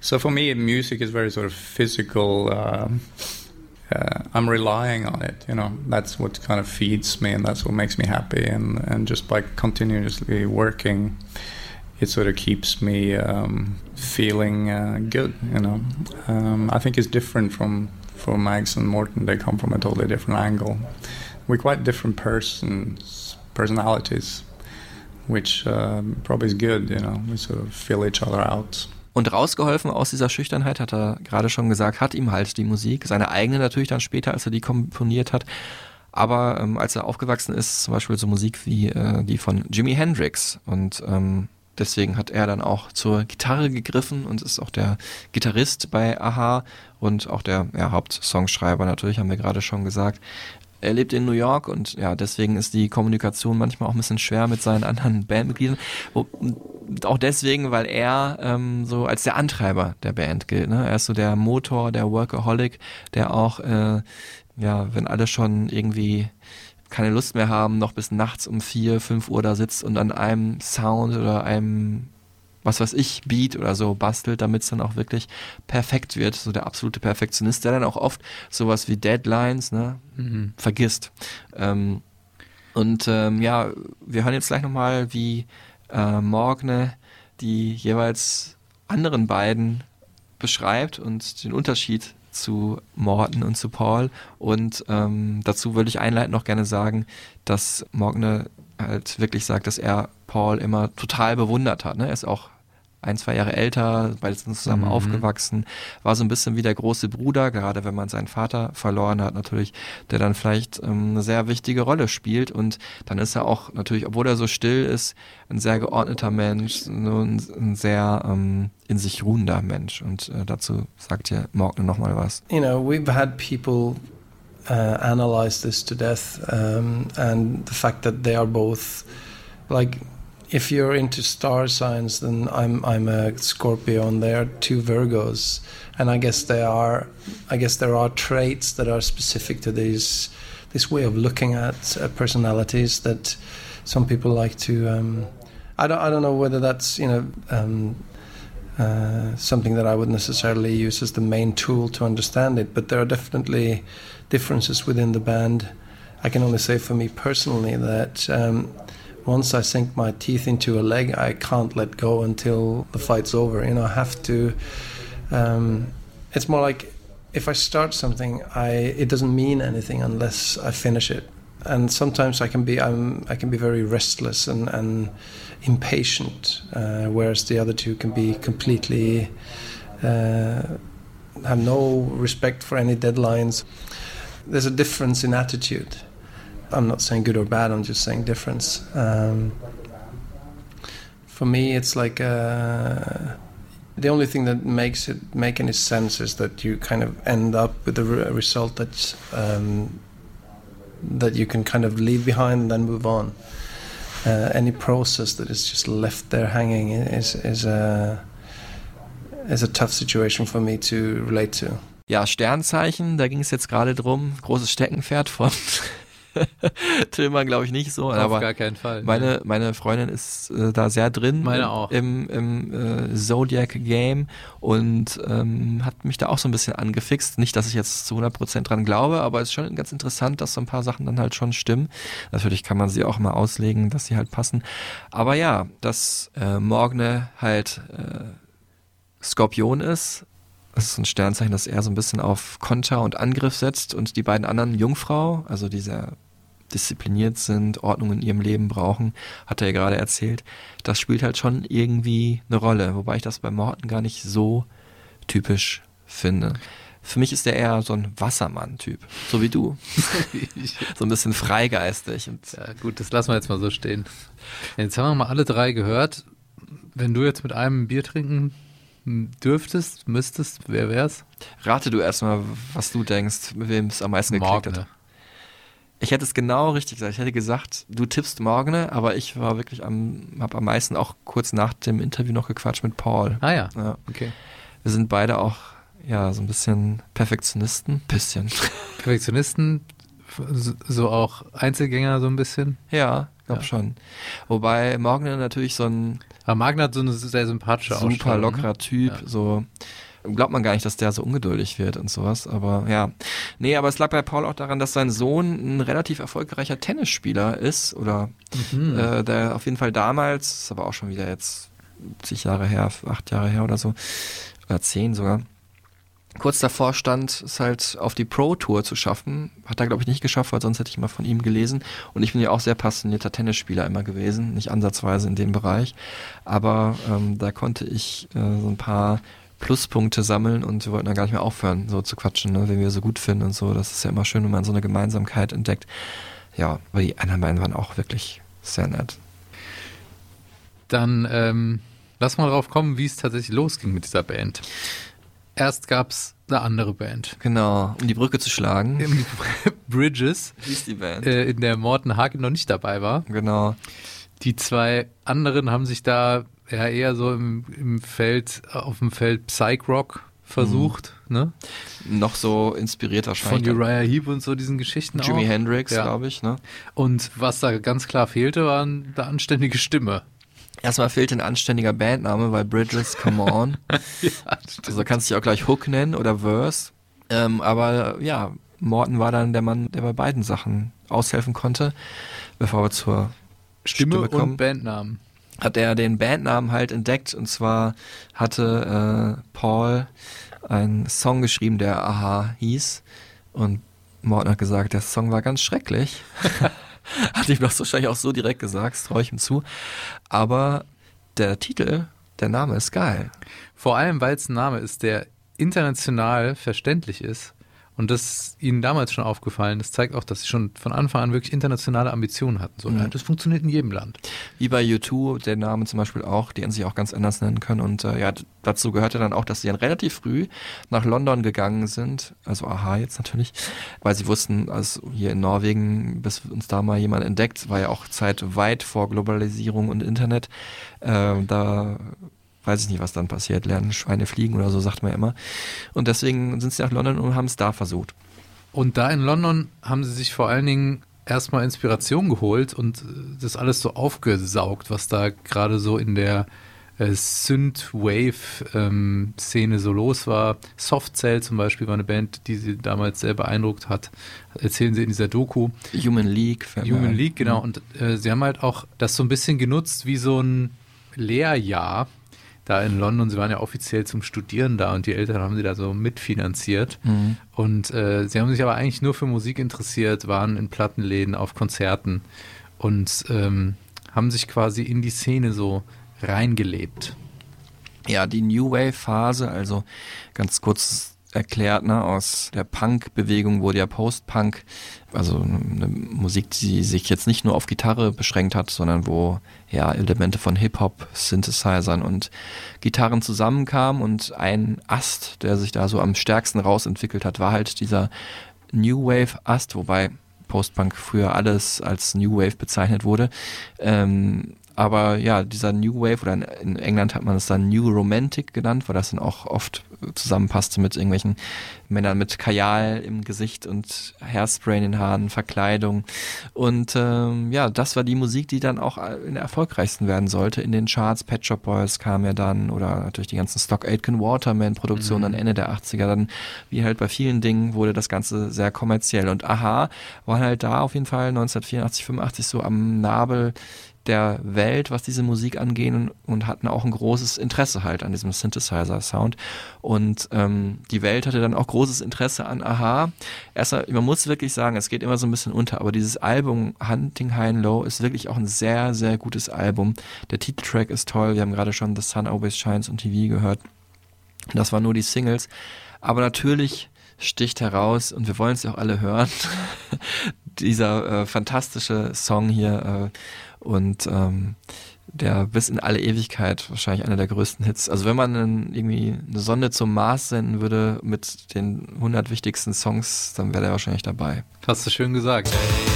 so for me, music is very sort of physical. Um, uh, I'm relying on it. You know, that's what kind of feeds me, and that's what makes me happy. And and just by continuously working, it sort of keeps me um, feeling uh, good. You know, um, I think it's different from from Mags and Morton. They come from a totally different angle. We're quite different persons, personalities, which um, probably is good. You know, we sort of fill each other out. Und rausgeholfen aus dieser Schüchternheit, hat er gerade schon gesagt, hat ihm halt die Musik, seine eigene natürlich dann später, als er die komponiert hat. Aber ähm, als er aufgewachsen ist, zum Beispiel so Musik wie äh, die von Jimi Hendrix. Und ähm, deswegen hat er dann auch zur Gitarre gegriffen und ist auch der Gitarrist bei Aha und auch der ja, Hauptsongschreiber natürlich, haben wir gerade schon gesagt. Er lebt in New York und ja, deswegen ist die Kommunikation manchmal auch ein bisschen schwer mit seinen anderen [LAUGHS] Bandmitgliedern. Auch deswegen, weil er ähm, so als der Antreiber der Band gilt. Ne? Er ist so der Motor, der Workaholic, der auch, äh, ja, wenn alle schon irgendwie keine Lust mehr haben, noch bis nachts um vier, fünf Uhr da sitzt und an einem Sound oder einem was weiß ich, Beat oder so bastelt, damit es dann auch wirklich perfekt wird. So der absolute Perfektionist, der dann auch oft sowas wie Deadlines ne, Mhm. vergisst. Ähm, und ähm, ja, wir hören jetzt gleich nochmal, wie äh, Morgne die jeweils anderen beiden beschreibt und den Unterschied zu Morten und zu Paul. Und ähm, dazu würde ich einleitend noch gerne sagen, dass Morgne halt wirklich sagt, dass er Paul immer total bewundert hat. Ne? Er ist auch ein, zwei Jahre älter, beide sind zusammen Mhm. aufgewachsen, war so ein bisschen wie der große Bruder, gerade wenn man seinen Vater verloren hat, natürlich, der dann vielleicht ähm, eine sehr wichtige Rolle spielt und dann ist er auch natürlich, obwohl er so still ist, ein sehr geordneter Mensch, ein, ein sehr ähm, in sich ruhender Mensch und äh, dazu sagt hier Morgan nochmal was. you know, we've had people uh, analyze this to death, um, and the fact that they are both like. If you're into star signs, then I'm I'm a Scorpio, and they are two Virgos, and I guess they are. I guess there are traits that are specific to these this way of looking at uh, personalities that some people like to. Um, I don't I don't know whether that's you know um, uh, something that I would necessarily use as the main tool to understand it, but there are definitely differences within the band. I can only say for me personally that um, once I sink my teeth into a leg, I can't let go until the fight's over. You know, I have to. Um, it's more like if I start something, I it doesn't mean anything unless I finish it. And sometimes I can be I'm, I can be very restless and, and impatient, uh, whereas the other two can be completely uh, have no respect for any deadlines. There's a difference in attitude. I'm not saying good or bad. I'm just saying difference. Um, for me, it's like uh, the only thing that makes it make any sense is that you kind of end up with a re- result that's um, that you can kind of leave behind and then move on. Uh, any process that is just left there hanging is is a is a tough situation for me to relate to. Ja, Sternzeichen, da ging es jetzt gerade drum. Großes Steckenpferd von [LAUGHS] Tillmann, glaube ich, nicht so. Auf aber gar keinen Fall. Meine, meine Freundin ist äh, da sehr drin. Meine im, auch. Im, im äh, Zodiac-Game und ähm, hat mich da auch so ein bisschen angefixt. Nicht, dass ich jetzt zu 100% dran glaube, aber es ist schon ganz interessant, dass so ein paar Sachen dann halt schon stimmen. Natürlich kann man sie auch mal auslegen, dass sie halt passen. Aber ja, dass äh, Morgne halt äh, Skorpion ist, das ist ein Sternzeichen, das eher so ein bisschen auf Konter und Angriff setzt und die beiden anderen Jungfrau, also die sehr diszipliniert sind, Ordnung in ihrem Leben brauchen, hat er ja gerade erzählt, das spielt halt schon irgendwie eine Rolle, wobei ich das bei Morten gar nicht so typisch finde. Für mich ist der eher so ein Wassermann-Typ, so wie du. [LAUGHS] so ein bisschen freigeistig. Und Ja, gut, das lassen wir jetzt mal so stehen. Jetzt haben wir mal alle drei gehört. Wenn du jetzt mit einem ein Bier trinken dürftest, müsstest, wer wär's? Rate du erstmal, was du denkst, mit wem es am meisten geklickt hat. Morgne. Ich hätte es genau richtig gesagt. Ich hätte gesagt, du tippst Morgne, aber ich war wirklich am, habe am meisten auch kurz nach dem Interview noch gequatscht mit Paul. Ah ja, Ja. okay. Wir sind beide auch, ja, so ein bisschen Perfektionisten. Bisschen. [LAUGHS] Perfektionisten, so- auch Einzelgänger so ein bisschen. ja, glaub Ja. schon. Wobei Morgne natürlich so ein Aber Magner hat so eine sehr sympathische super ne? lockerer Typ, Ja. so glaubt man gar nicht, dass der so ungeduldig wird und sowas, aber ja. Nee, aber es lag bei Paul auch daran, dass sein Sohn ein relativ erfolgreicher Tennisspieler ist oder Mhm. äh, der auf jeden Fall damals, ist aber auch schon wieder jetzt zig Jahre her, acht Jahre her oder so, oder zehn sogar, kurz davor stand, es halt auf die Pro-Tour zu schaffen. Hat er, glaube ich, nicht geschafft, weil sonst hätte ich mal von ihm gelesen. Und ich bin ja auch sehr passionierter Tennisspieler immer gewesen, nicht ansatzweise in dem Bereich. Aber ähm, da konnte ich äh, so ein paar Pluspunkte sammeln und wir wollten dann gar nicht mehr aufhören, so zu quatschen, ne, wenn wir so gut finden und so. Das ist ja immer schön, wenn man so eine Gemeinsamkeit entdeckt. Ja, aber die anderen beiden waren auch wirklich sehr nett. Dann ähm, lass mal drauf kommen, wie es tatsächlich losging mit dieser Band. Erst gab es eine andere Band. Genau, um die Brücke zu schlagen. [LAUGHS] Bridges, Wie ist die Band? äh, in der Morten Hagen noch nicht dabei war. Genau. Die zwei anderen haben sich da ja eher so im, im Feld, auf dem Feld Psych-Rock versucht, ne? Noch so inspirierter Von Schein. Uriah Heep und so diesen Geschichten Jimi auch. Hendrix, Ja. glaube ich, ne? Und was da ganz klar fehlte, war eine anständige Stimme. Erstmal fehlt ein anständiger Bandname, weil Bridges, come on. [LAUGHS] ja, Also kannst du dich auch gleich Hook nennen oder Verse. Ähm, aber ja, Morton war dann der Mann, der bei beiden Sachen aushelfen konnte. Bevor wir zur Stimme, Stimme, kommen, und Bandnamen. Hat er den Bandnamen halt entdeckt. Und zwar hatte äh, Paul einen Song geschrieben, der Aha hieß. Und Morton hat gesagt, der Song war ganz schrecklich. [LAUGHS] hat ihm das wahrscheinlich auch so direkt gesagt, das traue ich ihm zu. Aber der Titel, der Name ist geil. Vor allem, weil es ein Name ist, der international verständlich ist. Und das ihnen damals schon aufgefallen. Das zeigt auch, dass sie schon von Anfang an wirklich internationale Ambitionen hatten. So, Mhm. das funktioniert in jedem Land. Wie bei U2, der Name zum Beispiel auch, die hätten sich auch ganz anders nennen können. Und äh, ja, dazu gehörte dann auch, dass sie dann relativ früh nach London gegangen sind. Also aha jetzt natürlich, weil sie wussten, also hier in Norwegen, bis uns da mal jemand entdeckt, war ja auch Zeit weit vor Globalisierung und Internet. Äh, da weiß ich nicht, was dann passiert. Lernen Schweine fliegen oder so, sagt man ja immer. Und deswegen sind sie nach London und haben es da versucht. Und da in London haben sie sich vor allen Dingen erstmal Inspiration geholt und äh, das alles so aufgesaugt, was da gerade so in der äh, Synth-Wave-Szene so los war. Soft Cell zum Beispiel war eine Band, die sie damals sehr beeindruckt hat. Erzählen sie in dieser Doku. Human League. Human. League, genau. Und äh, sie haben halt auch das so ein bisschen genutzt wie so ein Lehrjahr da in London. Sie waren ja offiziell zum Studieren da und die Eltern haben sie da so mitfinanziert. Mhm. Und äh, sie haben sich aber eigentlich nur für Musik interessiert, waren in Plattenläden, auf Konzerten und ähm, haben sich quasi in die Szene so reingelebt. Ja, die New Wave Phase, also ganz kurz erklärt, ne, aus der Punk-Bewegung wurde ja Post-Punk, also eine Musik, die sich jetzt nicht nur auf Gitarre beschränkt hat, sondern wo ja Elemente von Hip-Hop, Synthesizern und Gitarren zusammenkamen und ein Ast, der sich da so am stärksten rausentwickelt hat, war halt dieser New Wave Ast, wobei Post-Punk früher alles als New Wave bezeichnet wurde. Ähm, aber ja, dieser New Wave oder in, England hat man es dann New Romantic genannt, weil das dann auch oft zusammenpasste mit irgendwelchen Männern mit Kajal im Gesicht und Hairspray in den Haaren, Verkleidung. Und ähm, ja, das war die Musik, die dann auch in der erfolgreichsten werden sollte. In den Charts, Pet Shop Boys kam ja dann oder natürlich die ganzen Stock Aitken Waterman Produktionen Mhm. dann Ende der 80er. Dann, wie halt bei vielen Dingen, wurde das Ganze sehr kommerziell. Und aha, war halt da auf jeden Fall 1984, 85 so am Nabel der Welt, was diese Musik angeht und, und hatten auch ein großes Interesse halt an diesem Synthesizer-Sound. Und ähm, die Welt hatte dann auch großes Interesse an Aha. Erstmal, man muss wirklich sagen, es geht immer so ein bisschen unter, aber dieses Album Hunting High and Low ist wirklich auch ein sehr, sehr gutes Album. Der Titeltrack ist toll. Wir haben gerade schon The Sun Always Shines on TV gehört. Das waren nur die Singles. Aber natürlich sticht heraus, und wir wollen es ja auch alle hören, [LAUGHS] dieser äh, fantastische Song hier äh, und ähm, der bis in alle Ewigkeit wahrscheinlich einer der größten Hits. Also wenn man einen, irgendwie eine Sonde zum Mars senden würde mit den 100 wichtigsten Songs, dann wäre der wahrscheinlich dabei. Hast du schön gesagt. Die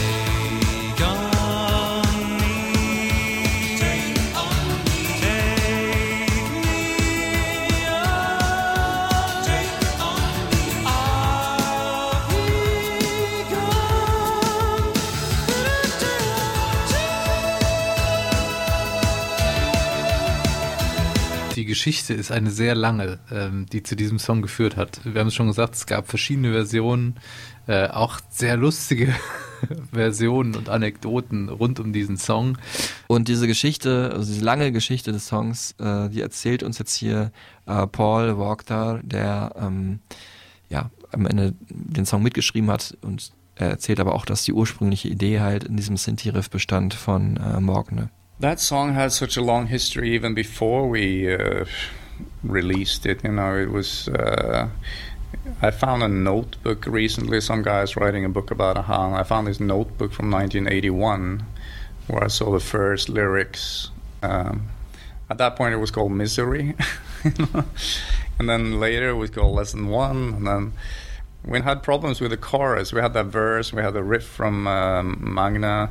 Geschichte ist eine sehr lange, ähm, die zu diesem Song geführt hat. Wir haben es schon gesagt, es gab verschiedene Versionen, äh, auch sehr lustige [LAUGHS] Versionen und Anekdoten rund um diesen Song. Und diese Geschichte, also diese lange Geschichte des Songs, äh, die erzählt uns jetzt hier äh, Paul Wachter, der ähm, ja am Ende den Song mitgeschrieben hat und er erzählt aber auch, dass die ursprüngliche Idee halt in diesem Sinti-Riff bestand von äh, Morgne. That song has such a long history even before we uh, released it. You know, it was. Uh, I found a notebook recently. Some guy's writing a book about a hang. I found this notebook from 1981 where I saw the first lyrics. Um, at that point, it was called Misery. [LAUGHS] and then later it was called Lesson One. And then we had problems with the chorus. We had that verse, we had the riff from um, Magna,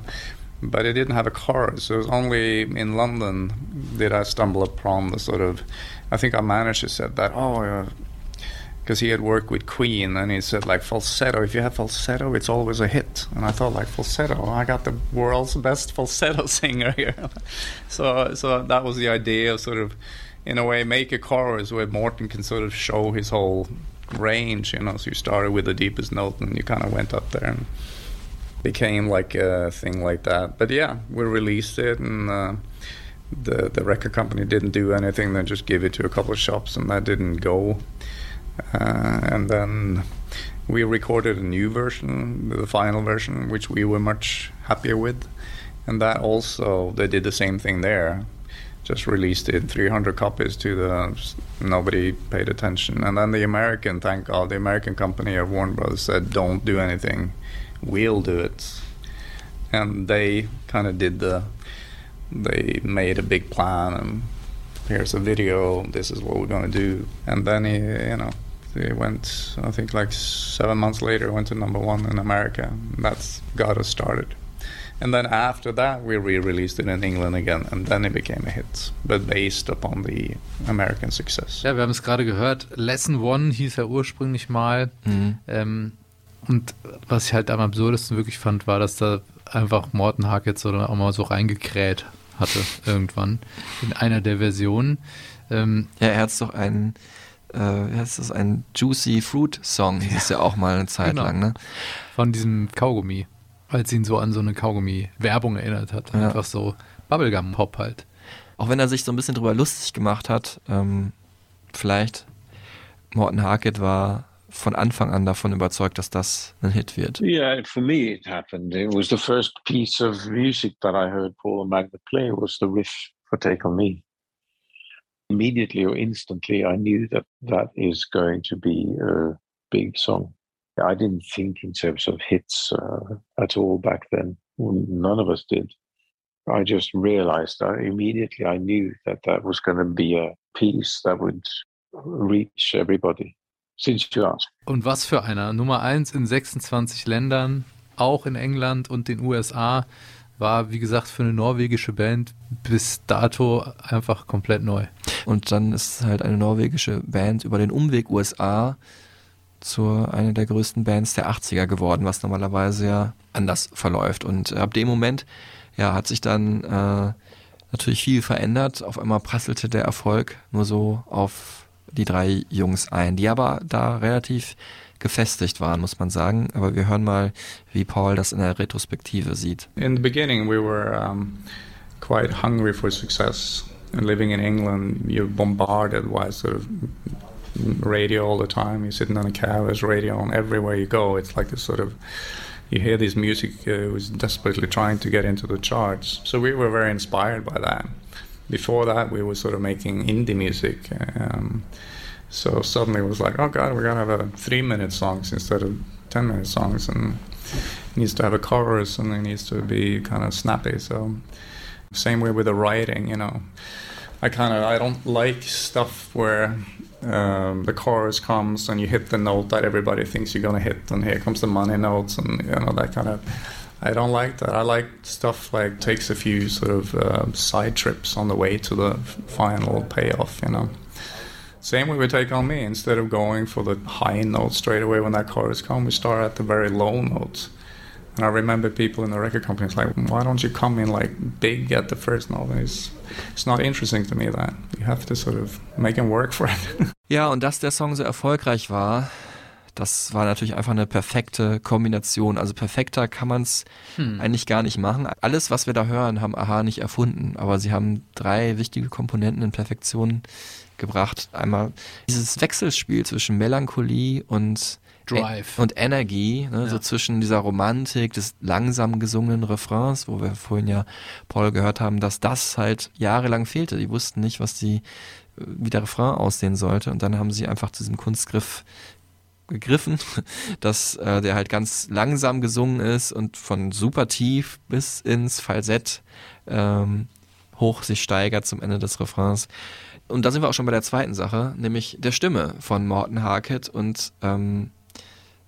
but it didn't have a chorus. So it was only in London did I stumble upon the sort of. I think our manager said that, oh, because he had worked with Queen, and he said like falsetto. If you have falsetto, it's always a hit. And I thought like falsetto, I got the world's best falsetto [LAUGHS] singer here. [LAUGHS] so, so that was the idea of sort of, in a way, make a chorus where Morton can sort of show his whole range. You know, so you started with the deepest note, and you kind of went up there and became like a thing like that. But yeah, we released it, and uh, the the record company didn't do anything. They just gave it to a couple of shops, and that didn't go. Uh, and then we recorded a new version, the final version, which we were much happier with. And that also, they did the same thing there. Just released it 300 copies to the nobody paid attention. And then the American, thank God, the American company of Warner Brothers said, "Don't do anything, we'll do it." And they kind of did the. They made a big plan and here's a video. This is what we're going to do. And then he, you know, he went. I think like seven months later, went to number one in America. That's got us started. And then after that, we re-released it in England again, and then it became a hit, but based upon the American success. Ja, wir haben es gerade gehört. Lesson One hieß er ursprünglich mal. Mhm. Ähm, und was ich halt am absurdesten wirklich fand, war, dass da einfach Morten Harkett so auch mal so reingekräht hatte irgendwann in einer der Versionen. Ähm, Ja, er hat doch einen, äh, das, ein Juicy Fruit Song, hieß ist ja auch mal eine Zeit Genau. lang, ne? von diesem Kaugummi, als ihn so an so eine Kaugummi-Werbung erinnert hat. Ja. Einfach so Bubblegum-Pop halt. Auch wenn er sich so ein bisschen drüber lustig gemacht hat, ähm, vielleicht Morten Harkett war von Anfang an davon überzeugt, dass das ein Hit wird. Yeah, for me it happened. It was the first piece of music that I heard Paul and Magna play was the riff for Take On Me. Immediately or instantly, I knew that that is going to be a big song. I didn't think in terms of hits uh, at all back then. None of us did. I just realized that immediately I knew that that was going to be a piece that would reach everybody. Asked. Und was für einer. Nummer eins in 26 Ländern, auch in England und den USA, war, wie gesagt, für eine norwegische Band bis dato einfach komplett neu. Und dann ist halt eine norwegische Band über den Umweg USA zu einer der größten Bands der 80er geworden, was normalerweise ja anders verläuft. Und ab dem Moment ja, hat sich dann äh, natürlich viel verändert. Auf einmal prasselte der Erfolg nur so auf die drei Jungs ein, die aber da relativ gefestigt waren, muss man sagen. Aber wir hören mal, wie Paul das in der Retrospektive sieht. In the beginning, we were um, quite hungry for success. And living in England, you're bombarded by sort of radio all the time. You're sitting on a cab, there's radio on everywhere you go. It's like this sort of you hear this music uh, was desperately trying to get into the charts. So we were very inspired by that. Before that, we were sort of making indie music. Um, so suddenly it was like, oh god, we're gonna have a three-minute songs instead of ten-minute songs, and it needs to have a chorus and it needs to be kind of snappy. So same way with the writing, you know. I kind of I don't like stuff where um, the chorus comes and you hit the note that everybody thinks you're gonna hit, and here comes the money notes, and you know that kind of. I don't like that. I like stuff like takes a few sort of uh, side trips on the way to the final payoff. You know. Same we take on me. Instead of going for the high note straight away when that chorus comes, we start at the very low notes. And I remember people in the record companies like, why don't you come in like big at the first note? And it's it's not interesting to me that you have to sort of make them work for it. [LAUGHS] Ja, und dass der Song so erfolgreich war, das war natürlich einfach eine perfekte Kombination. Also perfekter kann man es Hm. eigentlich gar nicht machen. Alles, was wir da hören, haben Aha nicht erfunden, aber sie haben drei wichtige Komponenten in Perfektion gebracht. Einmal dieses Wechselspiel zwischen Melancholie und Drive. und Energie, ne, so Ja. zwischen dieser Romantik des langsam gesungenen Refrains, wo wir vorhin ja Paul gehört haben, dass das halt jahrelang fehlte. Die wussten nicht, was die, wie der Refrain aussehen sollte. Und dann haben sie einfach zu diesem Kunstgriff gegriffen, [LAUGHS] dass äh, der halt ganz langsam gesungen ist und von super tief bis ins Falsett ähm, hoch sich steigert zum Ende des Refrains. Und da sind wir auch schon bei der zweiten Sache, nämlich der Stimme von Morten Harkett und ähm,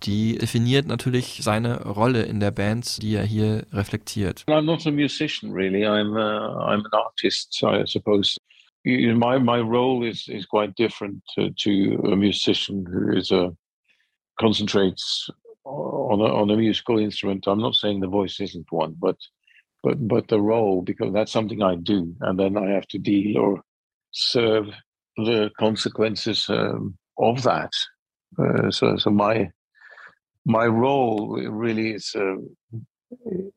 die definiert natürlich seine Rolle in der Band, die er hier reflektiert. I'm not a musician, really. I'm uh, I'm an artist, I suppose. My my role is is quite different to, to a musician who is a concentrates on a, on a musical instrument. I'm not saying the voice isn't one, but but but the role because that's something I do, and then I have to deal or serve the consequences um, of that. Uh, so so my my role really is uh,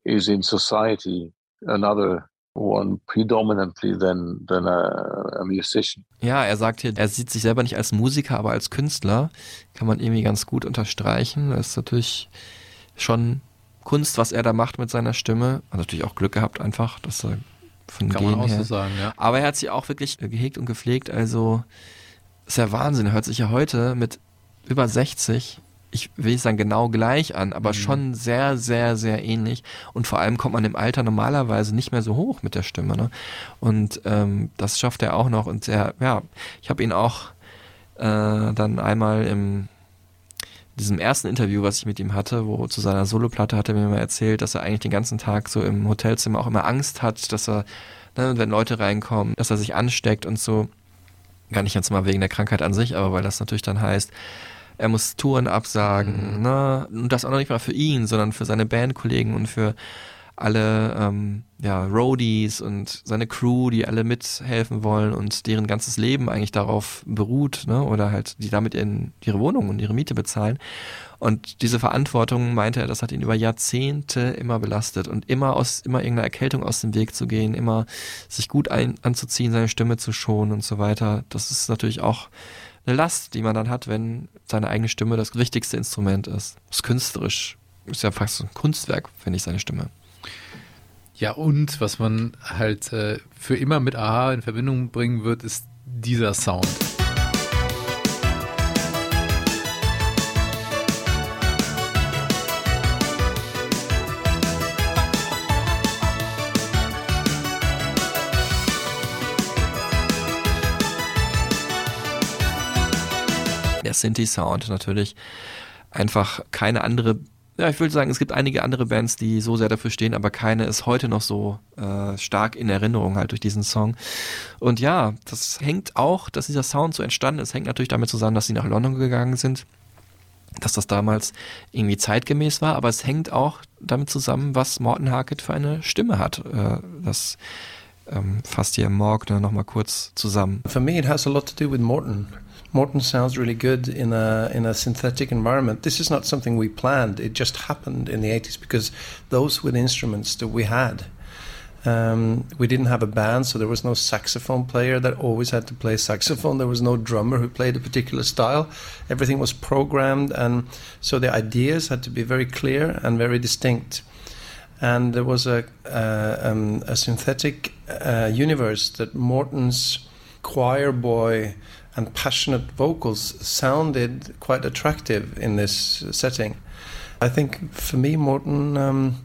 is in society another one predominantly than than a, a musician. Ja, er sagt hier, er sieht sich selber nicht als Musiker, aber als Künstler. Kann man irgendwie ganz gut unterstreichen. Das ist natürlich schon Kunst, was er da macht mit seiner Stimme. Hat natürlich auch Glück gehabt einfach, dass er von Kann man Gen auch her. so sagen, ja. Aber er hat sie auch wirklich gehegt und gepflegt. Also ist ja Wahnsinn. Er hört sich ja heute mit über 60, ich will nicht sagen genau gleich an, aber Mhm. schon sehr, sehr, sehr ähnlich. Und vor allem kommt man im Alter normalerweise nicht mehr so hoch mit der Stimme. Ne? Und ähm, das schafft er auch noch. Und er, ja, ich habe ihn auch äh, dann einmal im diesem ersten Interview, was ich mit ihm hatte, wo zu seiner Soloplatte hat er mir mal erzählt, dass er eigentlich den ganzen Tag so im Hotelzimmer auch immer Angst hat, dass er, ne, wenn Leute reinkommen, dass er sich ansteckt und so. Gar nicht jetzt mal wegen der Krankheit an sich, aber weil das natürlich dann heißt, er muss Touren absagen, ne? Und das auch noch nicht mal für ihn, sondern für seine Bandkollegen und für alle ähm, ja, Roadies und seine Crew, die alle mithelfen wollen und deren ganzes Leben eigentlich darauf beruht, ne? oder halt die damit ihren, ihre Wohnung und ihre Miete bezahlen. Und diese Verantwortung, meinte er, das hat ihn über Jahrzehnte immer belastet und immer aus, immer irgendeiner Erkältung aus dem Weg zu gehen, immer sich gut ein, anzuziehen, seine Stimme zu schonen und so weiter. Das ist natürlich auch eine Last, die man dann hat, wenn seine eigene Stimme das wichtigste Instrument ist. Ist künstlerisch. Ist ja fast ein Kunstwerk, finde ich, seine Stimme. Ja, und was man halt äh, für immer mit Aha in Verbindung bringen wird, ist dieser Sound. Der Synthi-Sound natürlich einfach keine andere. Ja, ich würde sagen, es gibt einige andere Bands, die so sehr dafür stehen, aber keine ist heute noch so äh, stark in Erinnerung halt durch diesen Song. Und ja, das hängt auch, dass dieser Sound so entstanden ist, hängt natürlich damit zusammen, dass sie nach London gegangen sind, dass das damals irgendwie zeitgemäß war, aber es hängt auch damit zusammen, was Morten Harkett für eine Stimme hat. Äh, das ähm, fasst hier Morgner nochmal kurz zusammen. For me, it has a lot to do with Morton. Morton sounds really good in a in a synthetic environment. This is not something we planned. It just happened in the 80s because those were the instruments that we had. Um, we didn't have a band, so there was no saxophone player that always had to play saxophone. There was no drummer who played a particular style. Everything was programmed, and so the ideas had to be very clear and very distinct. And there was a uh, um, a synthetic uh, universe that Morton's choir boy and passionate vocals sounded quite attractive in this setting. I think for me, Morton um,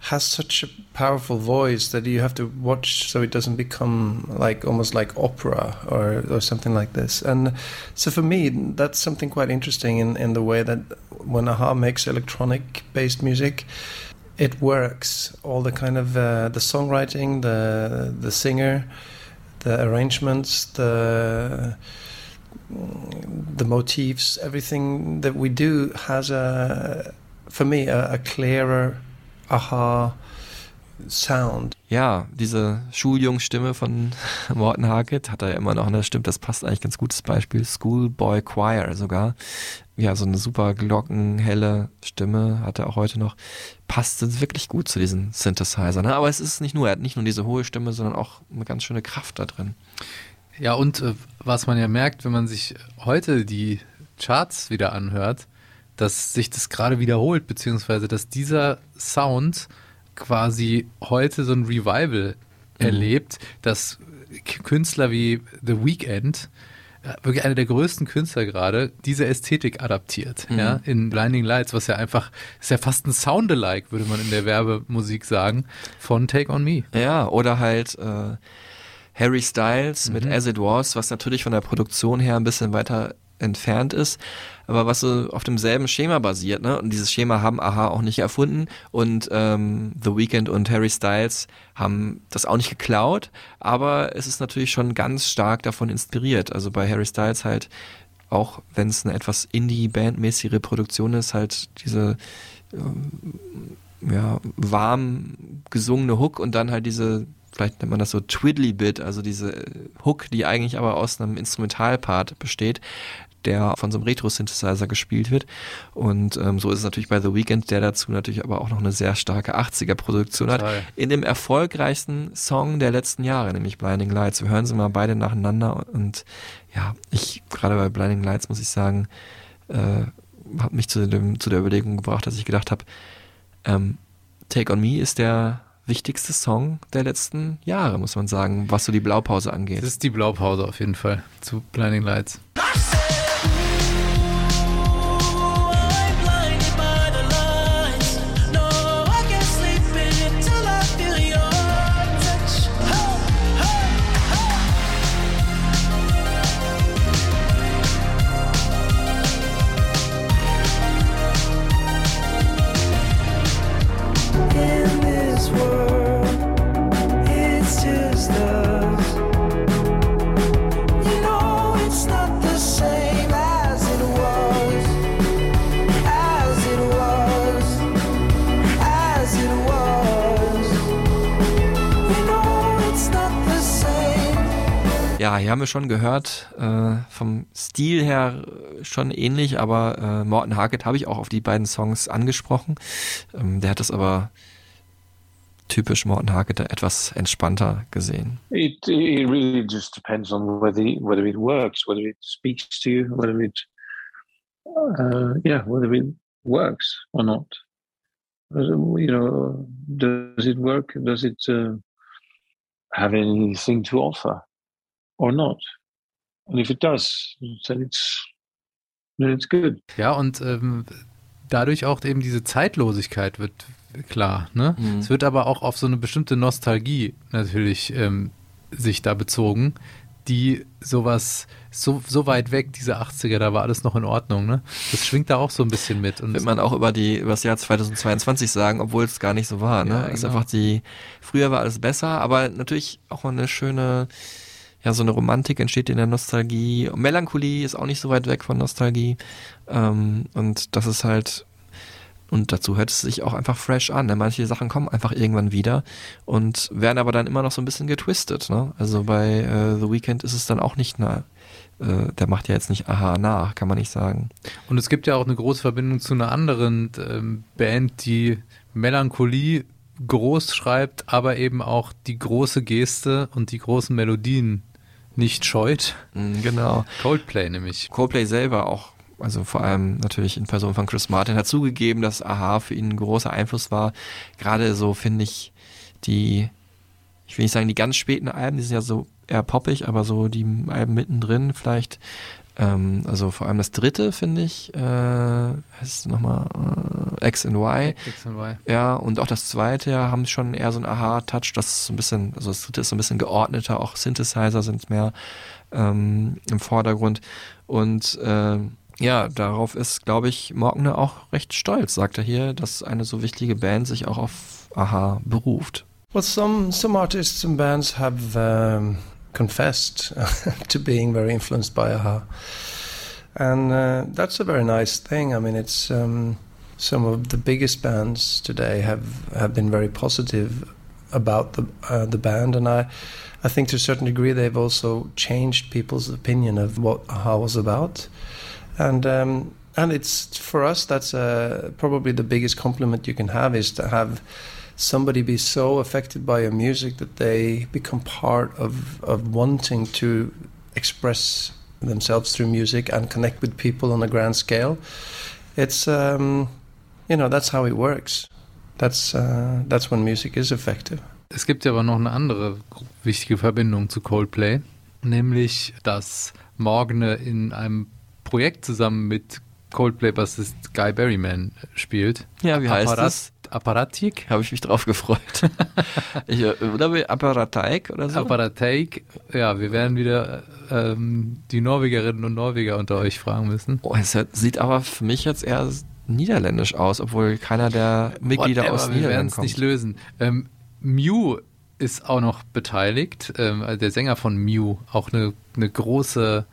has such a powerful voice that you have to watch so it doesn't become like almost like opera or, or something like this. And so for me, that's something quite interesting in, in the way that when Aha makes electronic based music, it works. All the kind of uh, the songwriting, the the singer, the arrangements, the the motifs, everything that we do has a, for me, a, a clearer aha sound. ja, diese Schuljungsstimme von [LAUGHS] Morten Harkett hat er ja immer noch, ne? Stimmt, das passt eigentlich ganz gutes Beispiel. Schoolboy Choir sogar. Ja, so eine super glockenhelle Stimme hat er auch heute noch. Passt wirklich gut zu diesen Synthesizer. Ne? Aber es ist nicht nur, er hat nicht nur diese hohe Stimme, sondern auch eine ganz schöne Kraft da drin. Ja, und äh, was man ja merkt, wenn man sich heute die Charts wieder anhört, dass sich das gerade wiederholt, beziehungsweise dass dieser Sound quasi heute so ein Revival erlebt, dass Künstler wie The Weeknd, wirklich einer der größten Künstler gerade, diese Ästhetik adaptiert, Mhm. ja, in Blinding Lights, was ja einfach, ist ja fast ein Soundalike, würde man in der Werbemusik sagen, von Take On Me. Ja, oder halt äh, Harry Styles mit As It Was, was natürlich von der Produktion her ein bisschen weiter entfernt ist, aber was so auf demselben Schema basiert, ne? Und dieses Schema haben Aha auch nicht erfunden und ähm, The Weeknd und Harry Styles haben das auch nicht geklaut, aber es ist natürlich schon ganz stark davon inspiriert. Also bei Harry Styles halt auch wenn es eine etwas Indie-Band-mäßige Produktion ist, halt diese ähm, ja, warm gesungene Hook und dann halt diese, vielleicht nennt man das so Twiddly-Bit, also diese äh, Hook, die eigentlich aber aus einem Instrumentalpart besteht, der von so einem Retro-Synthesizer gespielt wird. Und ähm, so ist es natürlich bei The Weeknd, der dazu natürlich aber auch noch eine sehr starke 80er-Produktion hat. In dem erfolgreichsten Song der letzten Jahre, nämlich Blinding Lights. Wir hören sie mal beide nacheinander und ja, ich, gerade bei Blinding Lights muss ich sagen, äh, hat mich zu, dem, zu der Überlegung gebracht, dass ich gedacht habe, ähm, Take On Me ist der wichtigste Song der letzten Jahre, muss man sagen, was so die Blaupause angeht. Das ist die Blaupause auf jeden Fall zu Blinding Lights. Hier haben wir schon gehört, äh, vom Stil her äh, schon ähnlich, aber äh, Morten Harkett habe ich auch auf die beiden Songs angesprochen. Ähm, der hat das aber typisch Morten Harkett etwas entspannter gesehen. It it really just depends on whether whether it works, whether it speaks to you, whether it uh, yeah, whether it works or not. You know, does it work? Does it uh, have anything to offer or not? And if it does, then it's then it's good. Ja, und ähm, dadurch auch eben diese Zeitlosigkeit wird klar. Ne? Mhm. Es wird aber auch auf so eine bestimmte Nostalgie natürlich ähm, sich da bezogen, die sowas, so, so weit weg, diese 80er, da war alles noch in Ordnung. Ne? Das schwingt da auch so ein bisschen mit. Und Wird man auch über die über das Jahr 2022 sagen, obwohl es gar nicht so war. Ne? Ja, Es ist genau. einfach die früher war alles besser, aber natürlich auch eine schöne ja so eine Romantik entsteht in der Nostalgie. Melancholie ist auch nicht so weit weg von Nostalgie ähm, und das ist halt und dazu hört es sich auch einfach fresh an. Ne? Manche Sachen kommen einfach irgendwann wieder und werden aber dann immer noch so ein bisschen getwistet. Ne? Also bei äh, The Weeknd ist es dann auch nicht na, äh, der macht ja jetzt nicht Aha nach, kann man nicht sagen. Und es gibt ja auch eine große Verbindung zu einer anderen ähm, Band, die Melancholie groß schreibt, aber eben auch die große Geste und die großen Melodien nicht scheut. Mm, Genau. Coldplay nämlich. Coldplay selber auch, also vor allem natürlich in Person von Chris Martin, hat zugegeben, dass Aha für ihn ein großer Einfluss war. Gerade so finde ich die, ich will nicht sagen die ganz späten Alben, die sind ja so eher poppig, aber so die Alben mittendrin vielleicht. Ähm, also vor allem das dritte finde ich, äh, heißt es nochmal äh, X and Y. X and Y. Ja, und auch das zweite ja, haben schon eher so einen Aha-Touch, das ist so ein bisschen, also das dritte ist so ein bisschen geordneter, auch Synthesizer sind mehr ähm, im Vordergrund. Und ähm, ja, darauf ist, glaube ich, Morgner auch recht stolz, sagt er hier, dass eine so wichtige Band sich auch auf Aha beruft. Well, some some artists and bands have um, confessed [LAUGHS] to being very influenced by Aha, and uh, that's a very nice thing. I mean, it's um, some of the biggest bands today have have been very positive about the uh, the band, and I I think to a certain degree they've also changed people's opinion of what AHA was about, and. Um, and it's for us that's uh, probably the biggest compliment you can have is to have somebody be so affected by your music that they become part of, of wanting to express themselves through music and connect with people on a grand scale. It's um, you know that's how it works. That's uh, that's when music is effective. Es gibt ja aber noch eine andere wichtige Verbindung zu Coldplay, nämlich dass Morgne in einem Projekt zusammen mit Coldplay-Bassist Guy Berryman spielt. Ja, wie heißt Apparat, das? Apparatik? [LAUGHS] Habe ich mich drauf gefreut. [LAUGHS] ich, äh, oder wie Apparataik oder so? Apparatik. Ja, wir werden wieder ähm, die Norwegerinnen und Norweger unter euch fragen müssen. Oh, es sieht aber für mich jetzt eher niederländisch aus, obwohl keiner der Mitglieder Whatever, aus wir werden Niederlanden es kommt. nicht lösen. Ähm, Mew ist auch noch beteiligt, ähm, also der Sänger von Mew, auch eine, eine große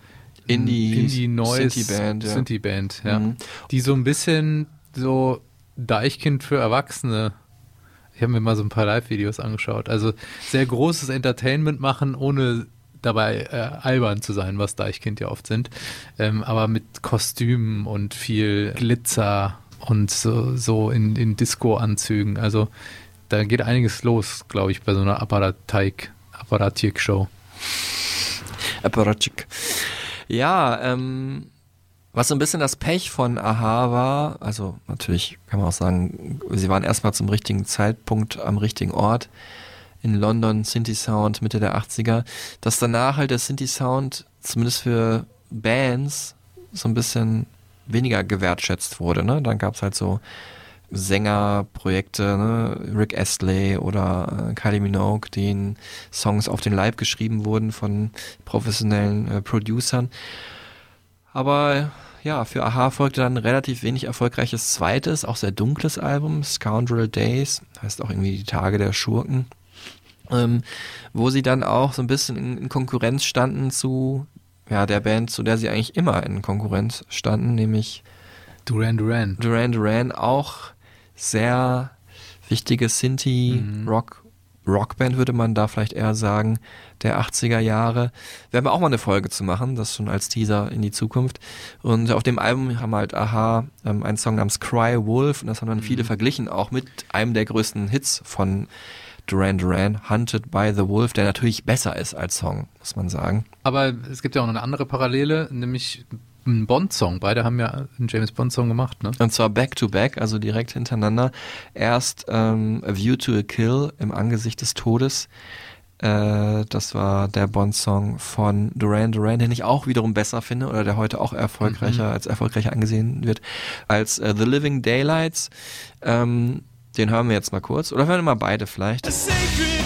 Indie- Indie Noise Synthie-Band, ja. Synthie-Band, ja. Mhm. Die so ein bisschen so Deichkind für Erwachsene. Ich habe mir mal so ein paar Live-Videos angeschaut. Also sehr großes Entertainment machen, ohne dabei äh, albern zu sein, was Deichkind ja oft sind. Ähm, aber mit Kostümen und viel Glitzer und so, so in, in Disco-Anzügen. Also da geht einiges los, glaube ich, bei so einer Apparatik, Apparatik-Show. Apparatschik. Ja, ähm, was so ein bisschen das Pech von Aha war, also natürlich kann man auch sagen, sie waren erstmal zum richtigen Zeitpunkt am richtigen Ort in London, Synthie Sound Mitte der 80er, dass danach halt der Synthie Sound zumindest für Bands so ein bisschen weniger gewertschätzt wurde. Ne? Dann gab es halt so Sängerprojekte, ne? Rick Astley oder äh, Kylie Minogue, denen Songs auf den Leib geschrieben wurden von professionellen äh, Producern. Aber ja, für Aha folgte dann ein relativ wenig erfolgreiches zweites, auch sehr dunkles Album, Scoundrel Days, heißt auch irgendwie die Tage der Schurken, ähm, wo sie dann auch so ein bisschen in, in Konkurrenz standen zu ja, der Band, zu der sie eigentlich immer in Konkurrenz standen, nämlich Duran Duran. Duran Duran, auch sehr wichtige Sinti Rock Rockband würde man da vielleicht eher sagen, der 80er Jahre. Werden wir auch mal eine Folge zu machen, das schon als Teaser in die Zukunft. Und auf dem Album haben halt Aha ähm, einen Song namens Cry Wolf und das haben dann viele verglichen, auch mit einem der größten Hits von Duran Duran, Hunted by the Wolf, der natürlich besser ist als Song, muss man sagen. Aber es gibt ja auch noch eine andere Parallele, nämlich einen Bond-Song. Beide haben ja einen James Bond-Song gemacht, ne? Und zwar back to back, also direkt hintereinander. Erst ähm, A View to a Kill im Angesicht des Todes. Äh, das war der Bond-Song von Duran Duran, den ich auch wiederum besser finde oder der heute auch erfolgreicher Mhm. als erfolgreicher angesehen wird als äh, The Living Daylights. Ähm, den hören wir jetzt mal kurz. Oder hören wir mal beide vielleicht. sacred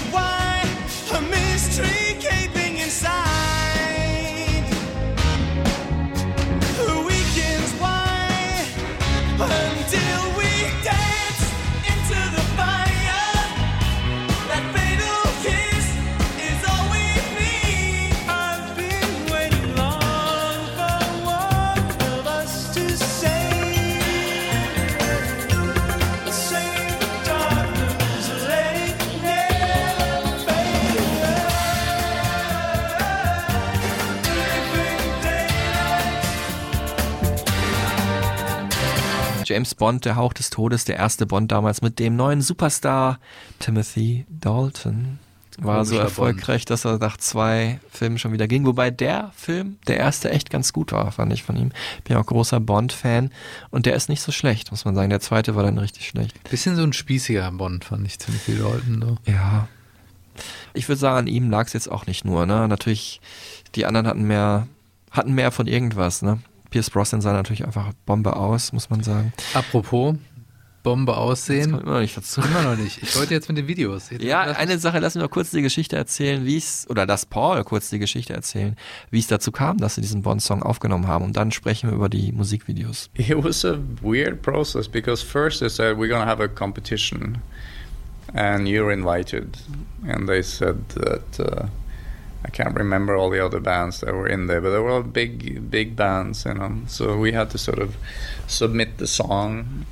James Bond, der Hauch des Todes, der erste Bond damals mit dem neuen Superstar Timothy Dalton. War so erfolgreich, dass er nach zwei Filmen schon wieder ging. Wobei der Film, der erste, echt ganz gut war, fand ich von ihm. Bin auch großer Bond-Fan und der ist nicht so schlecht, muss man sagen. Der zweite war dann richtig schlecht. Bisschen so ein spießiger Bond, fand ich ziemlich viele Leuten. So. Ja. Ich würde sagen, an ihm lag es jetzt auch nicht nur. Ne? Natürlich, die anderen hatten mehr, hatten mehr von irgendwas. Ne? Pierce Brosnan sah natürlich einfach Bombe aus, muss man sagen. Apropos Bombe aussehen. kommt immer noch nicht dazu. Immer noch nicht. Ich wollte jetzt mit den Videos. Jetzt Ja, eine Sache, lass mich noch kurz die Geschichte erzählen, wie es, oder lass Paul kurz die Geschichte erzählen, wie es dazu kam, dass sie diesen Bond-Song aufgenommen haben. Und dann sprechen wir über die Musikvideos. It was a weird process because first they said we're gonna have a competition, and you're invited, and they said that uh, I can't remember all the other bands that were in there, but they were all big, big bands, you know. So we had to sort of submit the song,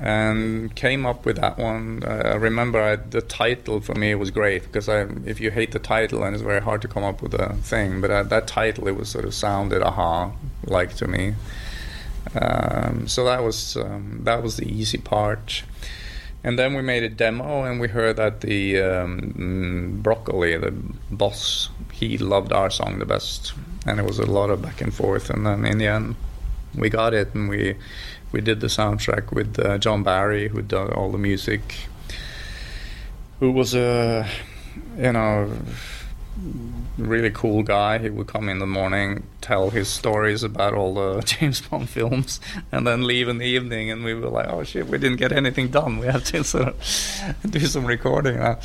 and came up with that one. I remember I, the title for me was great because I, if you hate the title, and it's very hard to come up with a thing. But uh, that title, it was sort of sounded aha like to me. Um, so that was um, that was the easy part. And then we made a demo, and we heard that the um, broccoli, the boss, he loved our song the best, and it was a lot of back and forth. And then in the end, we got it, and we we did the soundtrack with uh, John Barry, who did all the music, who was a you know really cool guy. He would come in the morning, tell his stories about all the [LAUGHS] James Bond films, and then leave in the evening. And we were like, "Oh shit, we didn't get anything done. We have to [LAUGHS] sort of do some recording." now."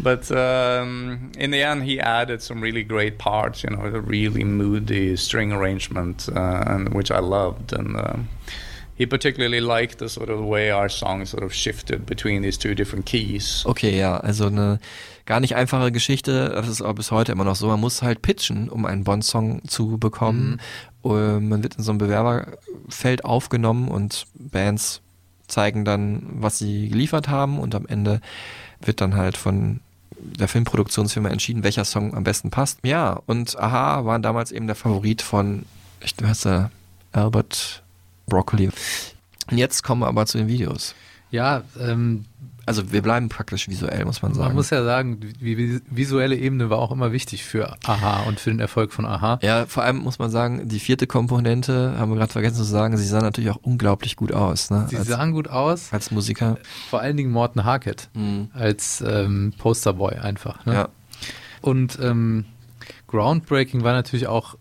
But um, in the end, he added some really great parts. You know, a really moody string arrangement, uh, and which I loved. And um, he particularly liked the sort of way our song sort of shifted between these two different keys. Okay, ja, also eine gar nicht einfache Geschichte. Das ist auch bis heute immer noch so. Man muss halt pitchen, um einen Bond-Song zu bekommen. Äh, Man wird in so einem Bewerberfeld aufgenommen und Bands zeigen dann, was sie geliefert haben und am Ende wird dann halt von der Filmproduktionsfirma entschieden, welcher Song am besten passt. Ja, und Aha waren damals eben der Favorit von, ich weiß er, Albert Broccoli. Und jetzt kommen wir aber zu den Videos. Ja, ähm, Also wir bleiben praktisch visuell, muss man sagen. man muss ja sagen, die vi- visuelle Ebene war auch immer wichtig für Aha und für den Erfolg von Aha. Ja, vor allem muss man sagen, die vierte Komponente, haben wir gerade vergessen zu sagen, sie sah natürlich auch unglaublich gut aus. Ne? Sie als, sahen gut aus, als Musiker. vor allen Dingen Morten Harkett Mhm. als ähm, Posterboy einfach. Ne? Ja. Und ähm, Groundbreaking war natürlich auch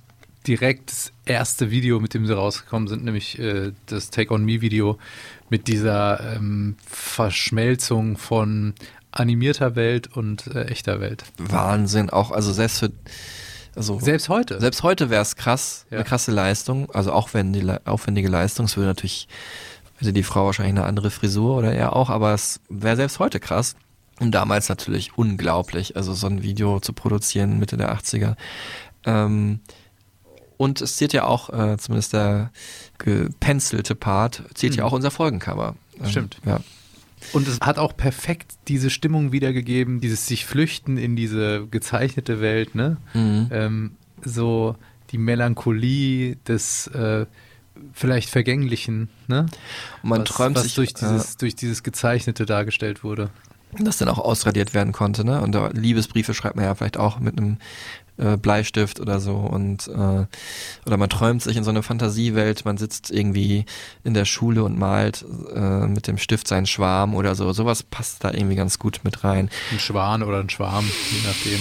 direkt das erste Video, mit dem sie rausgekommen sind, nämlich äh, das Take On Me Video mit dieser ähm, Verschmelzung von animierter Welt und äh, echter Welt. Wahnsinn, auch, also selbst für, also Selbst heute. selbst heute wäre es krass, Ja. eine krasse Leistung, also auch wenn die aufwendige Leistung, es würde natürlich, hätte die Frau wahrscheinlich eine andere Frisur oder er auch, aber es wäre selbst heute krass. Und damals natürlich unglaublich, also so ein Video zu produzieren, Mitte der 80er. Ähm, und es zählt ja auch, äh, zumindest der gepenzelte Part, zählt ja Mhm. auch unser Folgencover. Ähm, Stimmt. Ja. Und es hat auch perfekt diese Stimmung wiedergegeben, dieses sich flüchten in diese gezeichnete Welt, ne? Mhm. Ähm, so die Melancholie des äh, vielleicht Vergänglichen, ne? Und man was, träumt was sich, durch äh, dieses, durch dieses Gezeichnete dargestellt wurde. das dann auch ausradiert werden konnte, ne? Und da Liebesbriefe schreibt man ja vielleicht auch mit einem äh, Bleistift oder so und äh, oder man träumt sich in so eine Fantasiewelt, man sitzt irgendwie in der Schule und malt äh, mit dem Stift seinen Schwarm oder so. Sowas passt da irgendwie ganz gut mit rein. Ein Schwan oder ein Schwarm, je nachdem.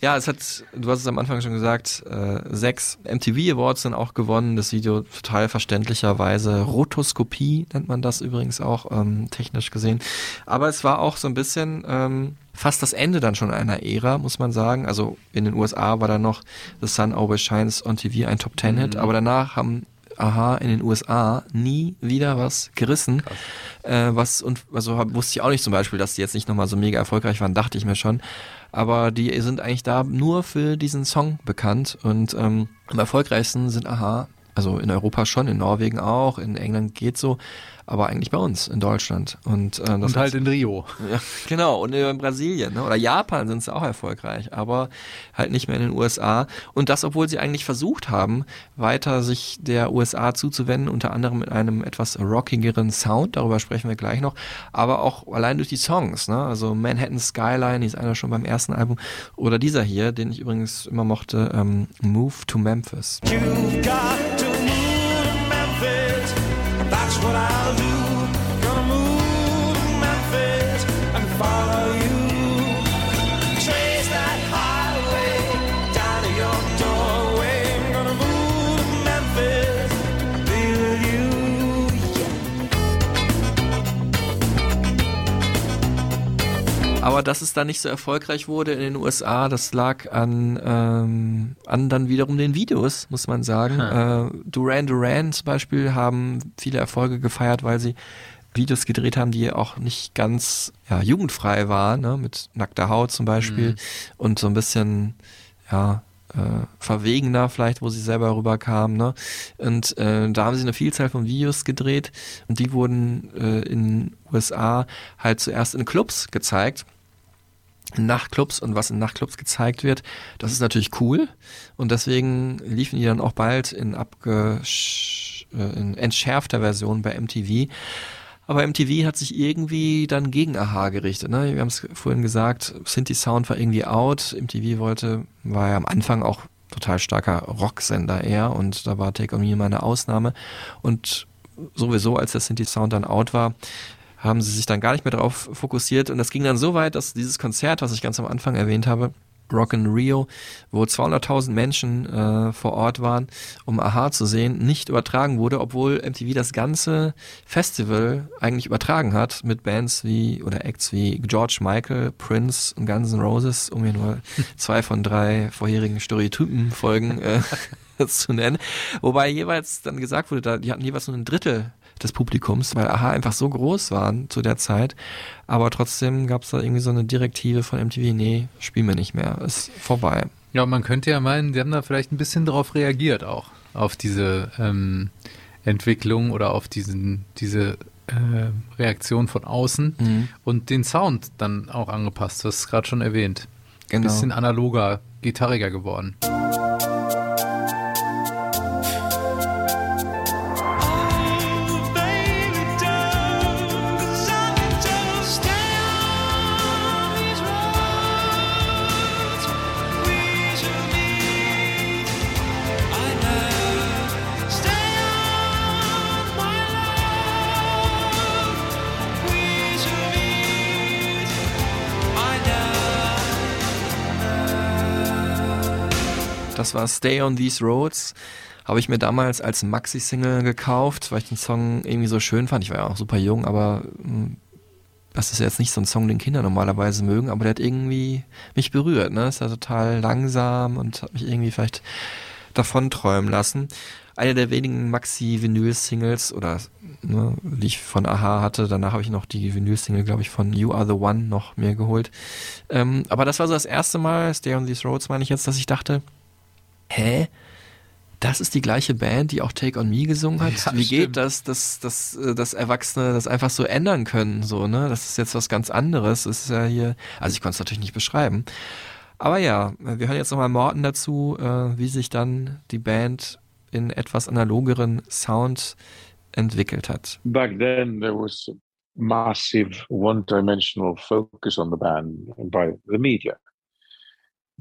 Ja, es hat, du hast es am Anfang schon gesagt, äh, sechs MTV Awards sind auch gewonnen. Das Video total verständlicherweise. Rotoskopie nennt man das übrigens auch, ähm, technisch gesehen. Aber es war auch so ein bisschen ähm, fast das Ende dann schon einer Ära, muss man sagen. Also in den USA war da noch The Sun Always Shines on TV ein Top Ten Hit, Mhm. aber danach haben Aha in den USA nie wieder was gerissen. Äh, was und also hab, wusste ich auch nicht zum Beispiel, dass die jetzt nicht nochmal so mega erfolgreich waren, dachte ich mir schon. Aber die sind eigentlich da nur für diesen Song bekannt und ähm, am erfolgreichsten sind Aha, also in Europa schon, in Norwegen auch, in England geht so, aber eigentlich bei uns in Deutschland und äh, das Und halt in Rio. [LAUGHS] ja, genau, und in Brasilien ne? oder Japan sind sie auch erfolgreich, aber halt nicht mehr in den USA. Und das, obwohl sie eigentlich versucht haben, weiter sich der USA zuzuwenden, unter anderem mit einem etwas rockigeren Sound, darüber sprechen wir gleich noch, aber auch allein durch die Songs, ne? also Manhattan Skyline, die ist einer schon beim ersten Album, oder dieser hier, den ich übrigens immer mochte, ähm, Move to Memphis. You've got Aber dass es da nicht so erfolgreich wurde in den USA, das lag an, ähm, an dann wiederum den Videos, muss man sagen. Äh, Duran Duran zum Beispiel haben viele Erfolge gefeiert, weil sie Videos gedreht haben, die auch nicht ganz ja, jugendfrei waren, ne? mit nackter Haut zum Beispiel Mhm. und so ein bisschen ja, äh, verwegener vielleicht, wo sie selber rüberkamen. Ne? Und äh, da haben sie eine Vielzahl von Videos gedreht und die wurden äh, in USA halt zuerst in Clubs gezeigt. Nachtclubs und was in Nachtclubs gezeigt wird, das ist natürlich cool und deswegen liefen die dann auch bald in, abgesch äh, in entschärfter Version bei MTV. Aber MTV hat sich irgendwie dann gegen Aha gerichtet. Ne? Wir haben es vorhin gesagt, Synthi Sound war irgendwie out. MTV wollte, war ja am Anfang auch total starker Rocksender eher und da war Take On Me immer eine Ausnahme. Und sowieso, als der Synthi Sound dann out war, haben sie sich dann gar nicht mehr darauf fokussiert und das ging dann so weit, dass dieses Konzert, was ich ganz am Anfang erwähnt habe, Rock in Rio, wo 200.000 Menschen äh, vor Ort waren, um Aha zu sehen, nicht übertragen wurde, obwohl MTV das ganze Festival eigentlich übertragen hat mit Bands wie oder Acts wie George Michael, Prince und Guns N' Roses, um hier nur [LAUGHS] zwei von drei vorherigen Stereotypen-Folgen äh, [LAUGHS] zu nennen. Wobei jeweils dann gesagt wurde, da, die hatten jeweils nur ein Drittel des Publikums, weil Aha einfach so groß waren zu der Zeit. Aber trotzdem gab es da irgendwie so eine Direktive von MTV, nee, spielen wir nicht mehr, ist vorbei. Ja, man könnte ja meinen, die haben da vielleicht ein bisschen darauf reagiert auch, auf diese ähm, Entwicklung oder auf diesen, diese äh, Reaktion von außen Mhm. und den Sound dann auch angepasst, du hast es gerade schon erwähnt. Ein Genau. bisschen analoger, gitarriger geworden. Das war Stay on These Roads. Habe ich mir damals als Maxi-Single gekauft, weil ich den Song irgendwie so schön fand. Ich war ja auch super jung, aber mh, das ist jetzt nicht so ein Song, den Kinder normalerweise mögen, aber der hat irgendwie mich berührt. Ne? Ist ja total langsam und hat mich irgendwie vielleicht davon träumen lassen. Eine der wenigen Maxi-Vinyl-Singles oder ne, die ich von Aha hatte. Danach habe ich noch die Vinyl-Single, glaube ich, von You Are the One noch mir geholt. Ähm, aber das war so das erste Mal, Stay on These Roads meine ich jetzt, dass ich dachte, hä? Das ist die gleiche Band, die auch Take on Me gesungen hat. Ja, Wie geht stimmt. das, dass, dass, äh, dass Erwachsene das einfach so ändern können? So, ne? Das ist jetzt was ganz anderes. Das ist ja hier, also ich konnte es natürlich nicht beschreiben. Aber ja, wir hören jetzt nochmal Morten dazu, äh, wie sich dann die Band in etwas analogeren Sound entwickelt hat. Back then, there was a massive one-dimensional focus on the band by the media.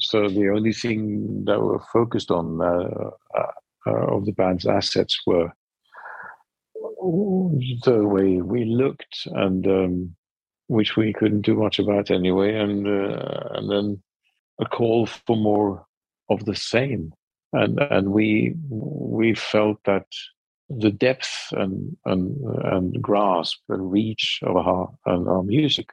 So the only thing that were focused on uh, uh, uh, of the band's assets were the way we looked, and um, which we couldn't do much about anyway, and uh, and then a call for more of the same, and and we we felt that the depth and and and grasp and reach of our and our music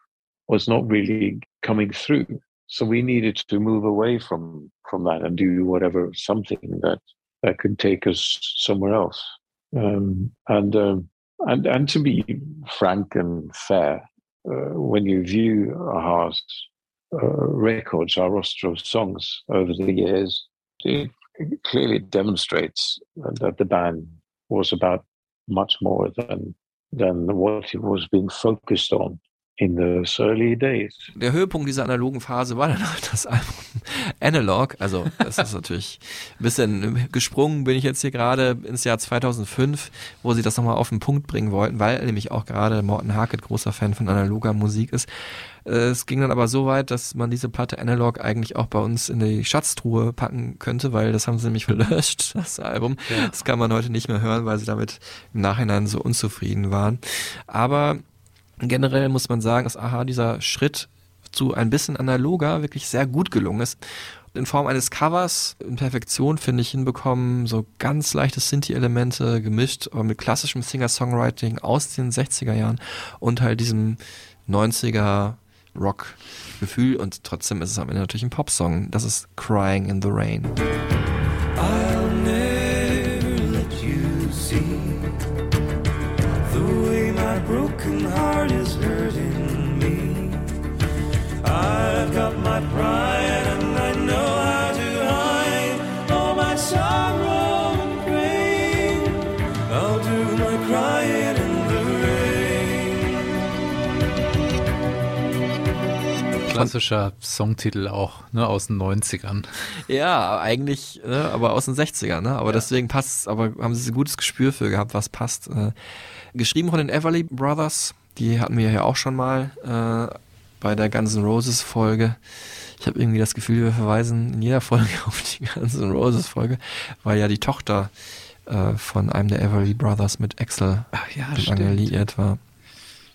was not really coming through. So we needed to move away from from that and do whatever something that that could take us somewhere else. Um, and um, and and to be frank and fair, uh, when you view our uh, records, our roster of songs over the years, it clearly demonstrates that the band was about much more than than what it was being focused on in those early days. Der Höhepunkt dieser analogen Phase war dann halt das Album [LAUGHS] Analog. Also, das ist natürlich ein bisschen gesprungen, bin ich jetzt hier gerade ins Jahr 2005, wo sie das nochmal auf den Punkt bringen wollten, weil nämlich auch gerade Morten Harkett großer Fan von analoger Musik ist. Es ging dann aber so weit, dass man diese Platte Analog eigentlich auch bei uns in die Schatztruhe packen könnte, weil das haben sie nämlich [LAUGHS] gelöscht, das Album. Das kann man heute nicht mehr hören, weil sie damit im Nachhinein so unzufrieden waren. Aber generell muss man sagen, dass Aha dieser Schritt zu ein bisschen analoger wirklich sehr gut gelungen ist. In Form eines Covers in Perfektion, finde ich, hinbekommen, so ganz leichte Synthi-Elemente gemischt, aber mit klassischem Singer-Songwriting aus den 60er Jahren und halt diesem 90er Rock-Gefühl und trotzdem ist es am Ende natürlich ein Popsong. Das ist Crying in the Rain. I'll never let you see the way my broken heart Klassischer Songtitel auch, ne, aus den 90ern. Ja, eigentlich, ne, aber aus den 60ern, ne? Aber ja. deswegen passt es, aber haben sie ein gutes Gespür für gehabt, was passt. Äh, geschrieben von den Everly Brothers, die hatten wir ja auch schon mal. Äh, bei der Guns N' Roses Folge. Ich habe irgendwie das Gefühl, wir verweisen in jeder [LAUGHS] Folge auf die Guns N' Roses Folge, weil ja die Tochter äh, von einem der Everly Brothers mit Axel ja, liiert war.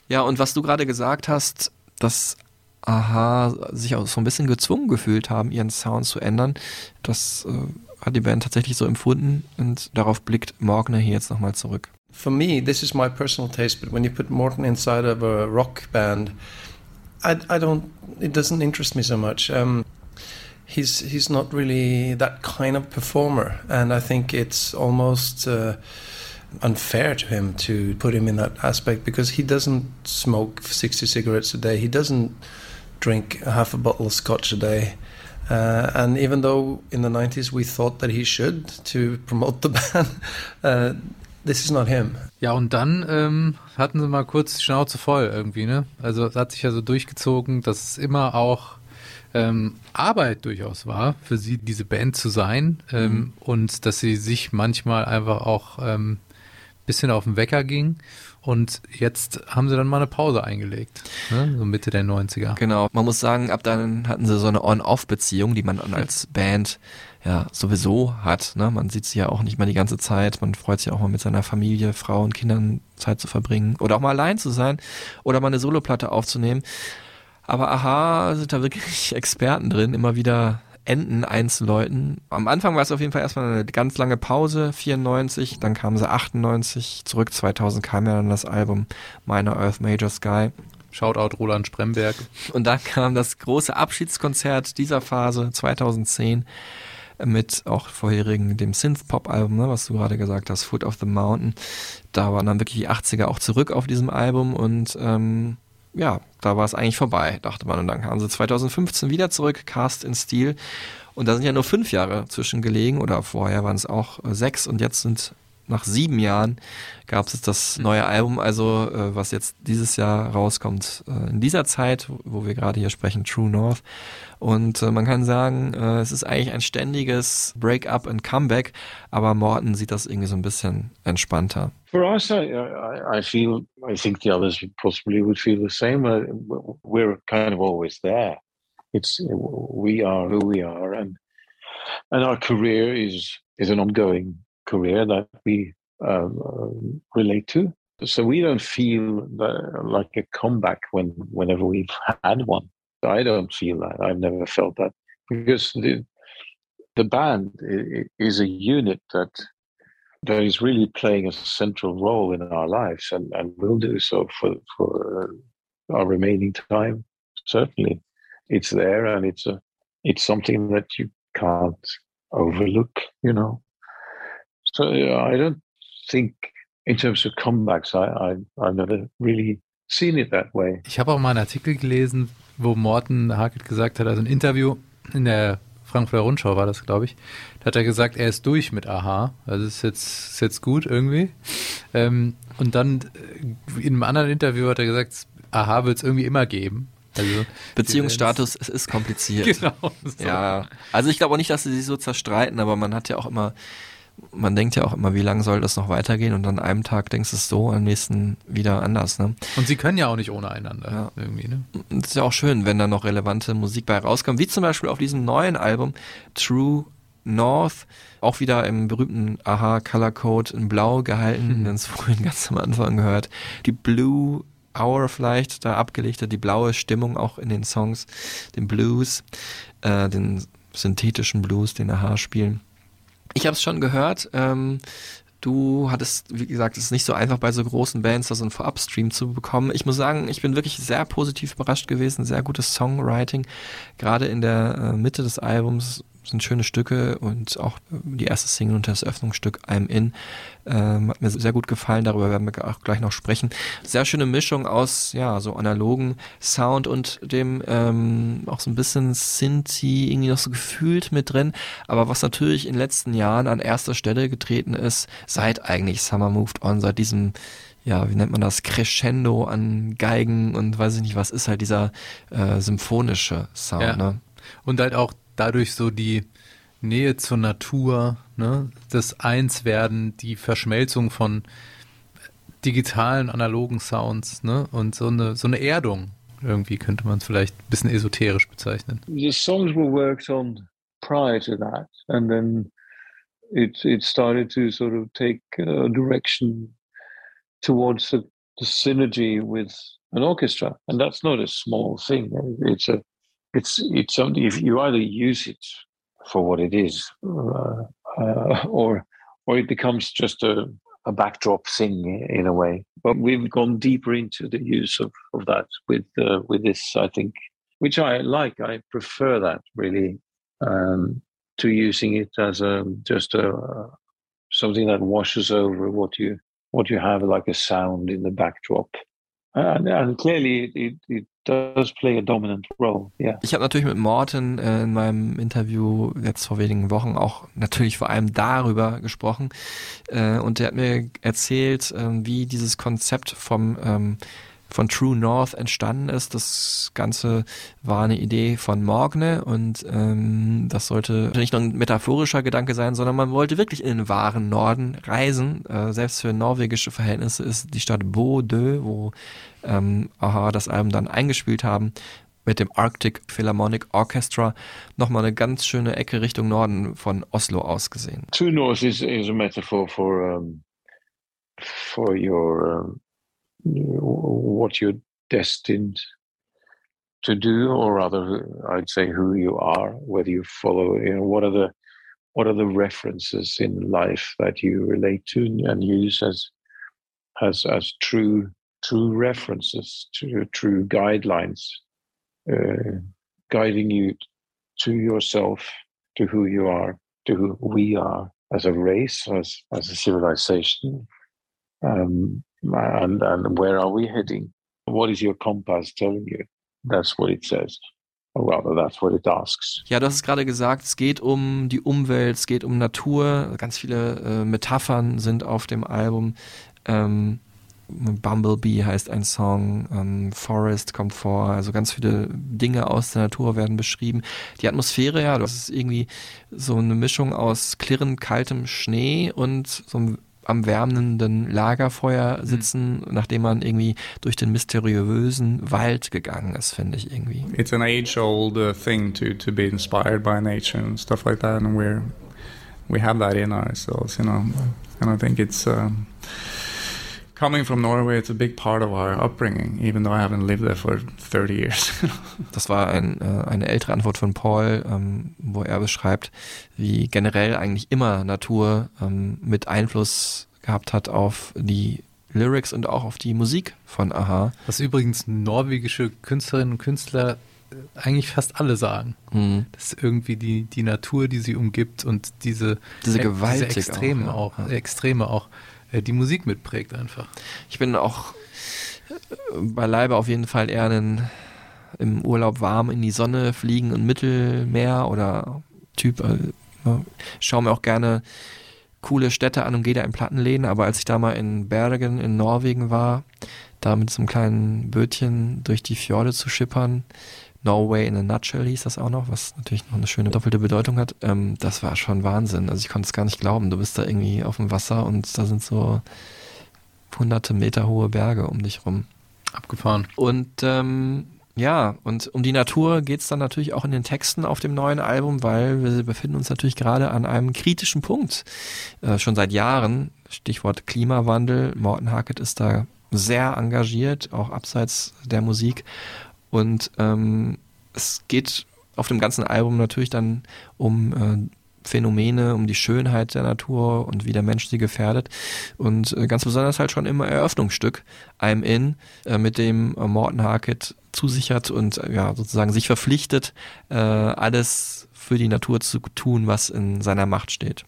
Ja, und was du gerade gesagt hast, dass Aha sich auch so ein bisschen gezwungen gefühlt haben, ihren Sound zu ändern, das äh, hat die Band tatsächlich so empfunden und darauf blickt Morgner hier jetzt nochmal zurück. For me, this is my personal taste, but when you put Morton inside of a rock band, I, I don't. It doesn't interest me so much. Um, he's he's not really that kind of performer, and I think it's almost uh, unfair to him to put him in that aspect because he doesn't smoke sixty cigarettes a day. He doesn't drink half a bottle of scotch a day. Uh, and even though in the 90s we thought that he should to promote the [LAUGHS] band, uh, this is not him. Ja, und dann ähm, hatten sie mal kurz die Schnauze voll irgendwie, ne? Also es hat sich ja so durchgezogen, dass es immer auch ähm, Arbeit durchaus war, für sie diese Band zu sein ähm, Mhm. und dass sie sich manchmal einfach auch ähm, bisschen auf den Wecker ging. Und jetzt haben sie dann mal eine Pause eingelegt, ne? so Mitte der 90er. Genau, man muss sagen, ab dann hatten sie so eine On-Off-Beziehung, die man dann als Band ja sowieso hat. Ne? Man sieht sie ja auch nicht mal die ganze Zeit. Man freut sich auch mal mit seiner Familie, Frau und Kindern Zeit zu verbringen oder auch mal allein zu sein oder mal eine Soloplatte aufzunehmen. Aber aha, sind da wirklich [LAUGHS] Experten drin, immer wieder Enden einzuläuten. Am Anfang war es auf jeden Fall erstmal eine ganz lange Pause, 94, dann kamen sie 98, zurück 2000 kam ja dann das Album Minor Earth Major Sky. Shoutout Roland Spremberg. Und dann kam das große Abschiedskonzert dieser Phase 2010 mit auch vorherigen dem Synth-Pop-Album, ne, was du gerade gesagt hast, Foot of the Mountain. Da waren dann wirklich die 80er auch zurück auf diesem Album und ähm, ja, da war es eigentlich vorbei, dachte man. Und dann kamen sie 2015 wieder zurück, Cast in Steel. Und da sind ja nur fünf Jahre zwischen gelegen oder vorher waren es auch äh, sechs und jetzt sind nach sieben Jahren gab es das neue Album, also äh, was jetzt dieses Jahr rauskommt, äh, in dieser Zeit, wo- wir gerade hier sprechen, True North. Und äh, man kann sagen, äh, es ist eigentlich ein ständiges Break-up und Comeback, aber Morton sieht das irgendwie so ein bisschen entspannter. For us, I, I, I feel, I think the others possibly would feel the same. Uh, We're kind of always there. It's we are who we are, and and our career is is an ongoing career that we um, um, relate to. So we don't feel like a comeback when whenever we've had one. I don't feel that. I've never felt that because the the band is a unit that that is really playing a central role in our lives and, and will do so for for our remaining time. Certainly, it's there and it's a it's something that you can't overlook. You know, so I don't think in terms of comebacks, I, I I've never really seen it that way. Ich habe auch mal einen Artikel gelesen, wo Morten Hackett gesagt hat, also ein Interview in der Frankfurter Rundschau war das, glaube ich. Da hat er gesagt, er ist durch mit Aha. Also ist jetzt, ist jetzt gut irgendwie. Ähm, und dann äh, in einem anderen Interview hat er gesagt, Aha wird es irgendwie immer geben. Also, Beziehungsstatus, es ist kompliziert. [LAUGHS] Genau. So. Ja, also ich glaube auch nicht, dass sie sich so zerstreiten, aber man hat ja auch immer, man denkt ja auch immer, wie lange soll das noch weitergehen und an einem Tag denkst du es so, am nächsten wieder anders, ne? Und sie können ja auch nicht ohne einander irgendwie, ne? Es ist ja auch schön, wenn da noch relevante Musik bei rauskommt, wie zum Beispiel auf diesem neuen Album True North, auch wieder im berühmten Aha Color Code in Blau gehalten, mhm. ganz vorhin [LAUGHS] ganz am Anfang gehört. Die Blue Hour vielleicht da abgelegt hat, die blaue Stimmung auch in den Songs, den Blues, äh, den synthetischen Blues, den Aha spielen. Ich habe es schon gehört. Ähm, du hattest, wie gesagt, es ist nicht so einfach bei so großen Bands, da so einen Vorabstream zu bekommen. Ich muss sagen, ich bin wirklich sehr positiv überrascht gewesen. Sehr gutes Songwriting. Gerade in der äh, Mitte des Albums sind schöne Stücke und auch die erste Single und das Öffnungsstück I'm In ähm, hat mir sehr gut gefallen, darüber werden wir auch gleich noch sprechen. Sehr schöne Mischung aus ja so analogen Sound und dem ähm, auch so ein bisschen Synthi irgendwie noch so gefühlt mit drin, aber was natürlich in den letzten Jahren an erster Stelle getreten ist, seit eigentlich Summer Moved On, seit diesem ja, wie nennt man das, Crescendo an Geigen und weiß ich nicht was, ist halt dieser äh, symphonische Sound. Ja. Ne? Und halt auch dadurch so die Nähe zur Natur, ne? das Einswerden, die Verschmelzung von digitalen, analogen Sounds, ne? Und so eine, so eine Erdung. Irgendwie könnte man es vielleicht ein bisschen esoterisch bezeichnen. the songs were worked on prior to that, and then it it started to sort of take a direction towards the, the synergy with an orchestra, and that's not a small thing. It's a it's it's something if you either use it for what it is, uh, uh, or or it becomes just a a backdrop thing in a way. But we've gone deeper into the use of, of that with uh, with this, I think, which I like. I prefer that really um, to using it as a just a something that washes over what you what you have like a sound in the backdrop. And, and clearly, it, it does play a dominant role. Yeah. Ich habe natürlich mit Morten äh, in meinem Interview jetzt vor wenigen Wochen auch natürlich vor allem darüber gesprochen äh, und der hat mir erzählt, äh, wie dieses Konzept vom ähm, von True North entstanden ist. Das Ganze war eine Idee von Morgne und ähm, das sollte nicht nur ein metaphorischer Gedanke sein, sondern man wollte wirklich in den wahren Norden reisen. Äh, selbst für norwegische Verhältnisse ist die Stadt Bodø, wo ähm, Aha das Album dann eingespielt haben, mit dem Arctic Philharmonic Orchestra nochmal eine ganz schöne Ecke Richtung Norden von Oslo aus. True North is, is a metaphor for um, for your um, what you're destined to do, or rather, I'd say who you are, whether you follow. You know, what are the what are the references in life that you relate to and use as as as true true references, to true guidelines, uh, guiding you to yourself, to who you are, to who we are as a race, as as a civilization, um, and and where are we heading? What is your compass telling you? That's what it says. Rather, that's what it asks. Ja, du hast es gerade gesagt, es geht um die Umwelt, es geht um Natur. Ganz viele äh, Metaphern sind auf dem Album. Ähm, Bumblebee heißt ein Song, ähm, Forest kommt vor, also ganz viele Dinge aus der Natur werden beschrieben. Die Atmosphäre, ja, das ist irgendwie so eine Mischung aus klirrend kaltem Schnee und so einem am wärmenden Lagerfeuer sitzen, mhm. nachdem man irgendwie durch den mysteriösen Wald gegangen ist, finde ich irgendwie. It's an age-old uh, thing to to be inspired by nature and stuff like that, and we're we have that in ourselves, you know. And I think it's um, coming from Norway. It's a big part of our upbringing, even though I haven't lived there for 30 years. [LAUGHS] das war ein, äh, eine ältere Antwort von Paul, ähm, wo er beschreibt, wie generell eigentlich immer Natur ähm, mit Einfluss gehabt hat auf die Lyrics und auch auf die Musik von Aha. Was übrigens norwegische Künstlerinnen und Künstler äh, eigentlich fast alle sagen. Mhm. Das ist irgendwie die, die Natur, die sie umgibt und diese, diese, diese Extreme auch, ja. auch, Extreme auch die Musik mitprägt einfach. Ich bin auch beileibe auf jeden Fall eher einen, im Urlaub warm in die Sonne fliegen und Mittelmeer oder Typ. Äh, schaue mir auch gerne coole Städte an und gehe da in Plattenläden, aber als ich da mal in Bergen in Norwegen war, da mit so einem kleinen Bötchen durch die Fjorde zu schippern, Norway in a Nutshell hieß das auch noch, was natürlich noch eine schöne doppelte Bedeutung hat. Ähm, das war schon Wahnsinn. Also ich konnte es gar nicht glauben. Du bist da irgendwie auf dem Wasser und da sind so hunderte Meter hohe Berge um dich rum. Abgefahren. Und ähm, ja, und um die Natur geht's dann natürlich auch in den Texten auf dem neuen Album, weil wir befinden uns natürlich gerade an einem kritischen Punkt. Äh, schon seit Jahren, Stichwort Klimawandel. Morten Hackett ist da sehr engagiert, auch abseits der Musik. Und ähm, es geht auf dem ganzen Album natürlich dann um äh, Phänomene, um die Schönheit der Natur und wie der Mensch sie gefährdet. Und äh, ganz besonders halt schon immer Eröffnungsstück, I'm In, äh, mit dem äh, Morten Harkett zusichert und äh, ja sozusagen sich verpflichtet, äh, alles für die Natur zu tun, was in seiner Macht steht.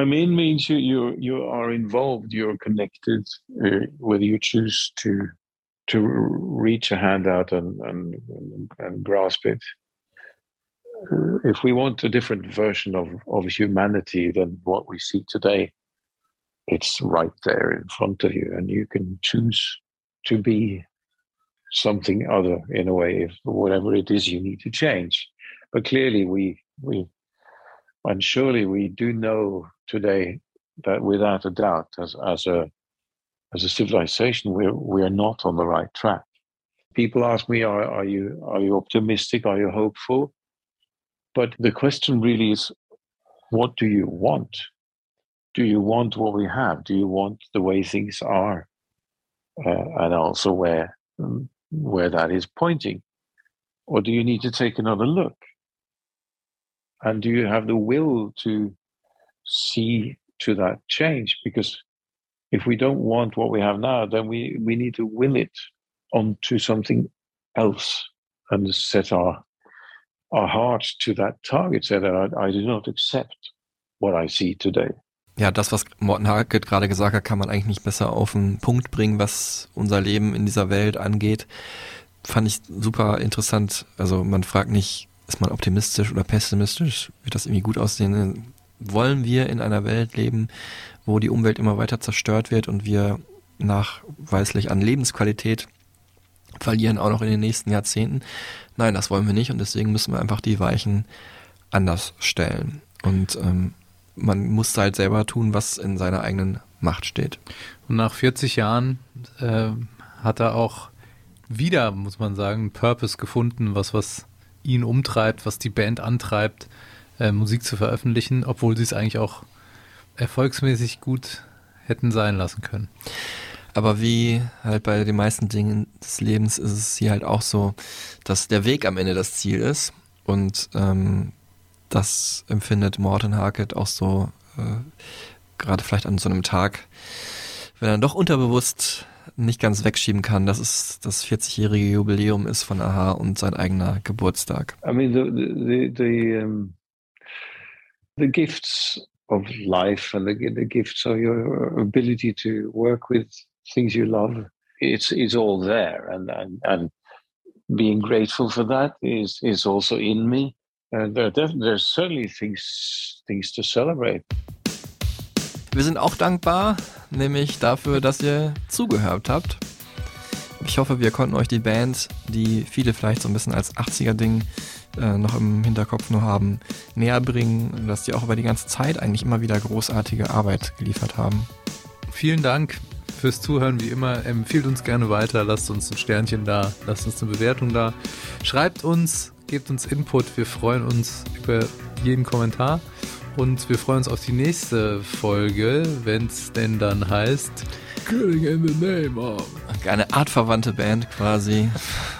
I mean, means you you you are involved. You're connected. Uh, whether you choose to to reach a hand out and and, and grasp it. If we want a different version of of humanity than what we see today, it's right there in front of you, and you can choose to be something other in a way, if whatever it is you need to change. But clearly, we we and surely we do know today that without a doubt, as as a as a civilization, we're we're not on the right track. People ask me, "Are are you are you optimistic? Are you hopeful?" But the question really is, what do you want? Do you want what we have? Do you want the way things are, uh, and also where where that is pointing, or do you need to take another look? And do you have the will to see to that change? Because if we don't want what we have now, then we, we need to will it onto something else and set our our hearts to that target. Say that I, I do not accept what I see today. Ja, das, was Morten Hackett gerade gesagt hat, kann man eigentlich nicht besser auf den Punkt bringen, was unser Leben in dieser Welt angeht. Fand ich super interessant. Also man fragt nicht, ist man optimistisch oder pessimistisch? Wird das irgendwie gut aussehen? Wollen wir in einer Welt leben, wo die Umwelt immer weiter zerstört wird und wir nachweislich an Lebensqualität verlieren, auch noch in den nächsten Jahrzehnten? Nein, das wollen wir nicht und deswegen müssen wir einfach die Weichen anders stellen. Und ähm, man muss halt selber tun, was in seiner eigenen Macht steht. Und nach 40 Jahren äh, hat er auch wieder, muss man sagen, Purpose gefunden, was, was ihn umtreibt, was die Band antreibt, äh, Musik zu veröffentlichen, obwohl sie es eigentlich auch erfolgsmäßig gut hätten sein lassen können. Aber wie halt bei den meisten Dingen des Lebens ist es hier halt auch so, dass der Weg am Ende das Ziel ist. Und ähm, das empfindet Morten Harkett auch so, äh, gerade vielleicht an so einem Tag, wenn er doch unterbewusst nicht ganz wegschieben kann, dass es das 40-jährige Jubiläum ist von Aha und sein eigener Geburtstag. I mean, the the the, um, the gifts of life and the, the gifts of your ability to work with things you love, it's it's all there, and and and being grateful for that is is also in me. And there, there's certainly things things to celebrate. Wir sind auch dankbar, nämlich dafür, dass ihr zugehört habt. Ich hoffe, wir konnten euch die Band, die viele vielleicht so ein bisschen als 80er-Ding äh, noch im Hinterkopf nur haben, näher bringen, dass die auch über die ganze Zeit eigentlich immer wieder großartige Arbeit geliefert haben. Vielen Dank fürs Zuhören, wie immer. Empfiehlt uns gerne weiter, lasst uns ein Sternchen da, lasst uns eine Bewertung da. Schreibt uns, gebt uns Input, wir freuen uns über jeden Kommentar. Und wir freuen uns auf die nächste Folge, wenn es denn dann heißt Killing in the Name of. Eine artverwandte Band quasi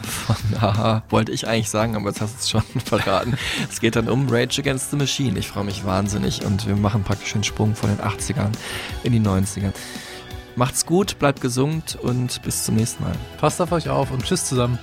von [LAUGHS] Aha, wollte ich eigentlich sagen, aber jetzt hast du es schon [LAUGHS] verraten. Es geht dann um Rage Against the Machine. Ich freue mich wahnsinnig und wir machen praktisch einen Sprung von den 80ern in die 90er. Macht's gut, bleibt gesund und bis zum nächsten Mal. Passt auf euch auf und tschüss zusammen.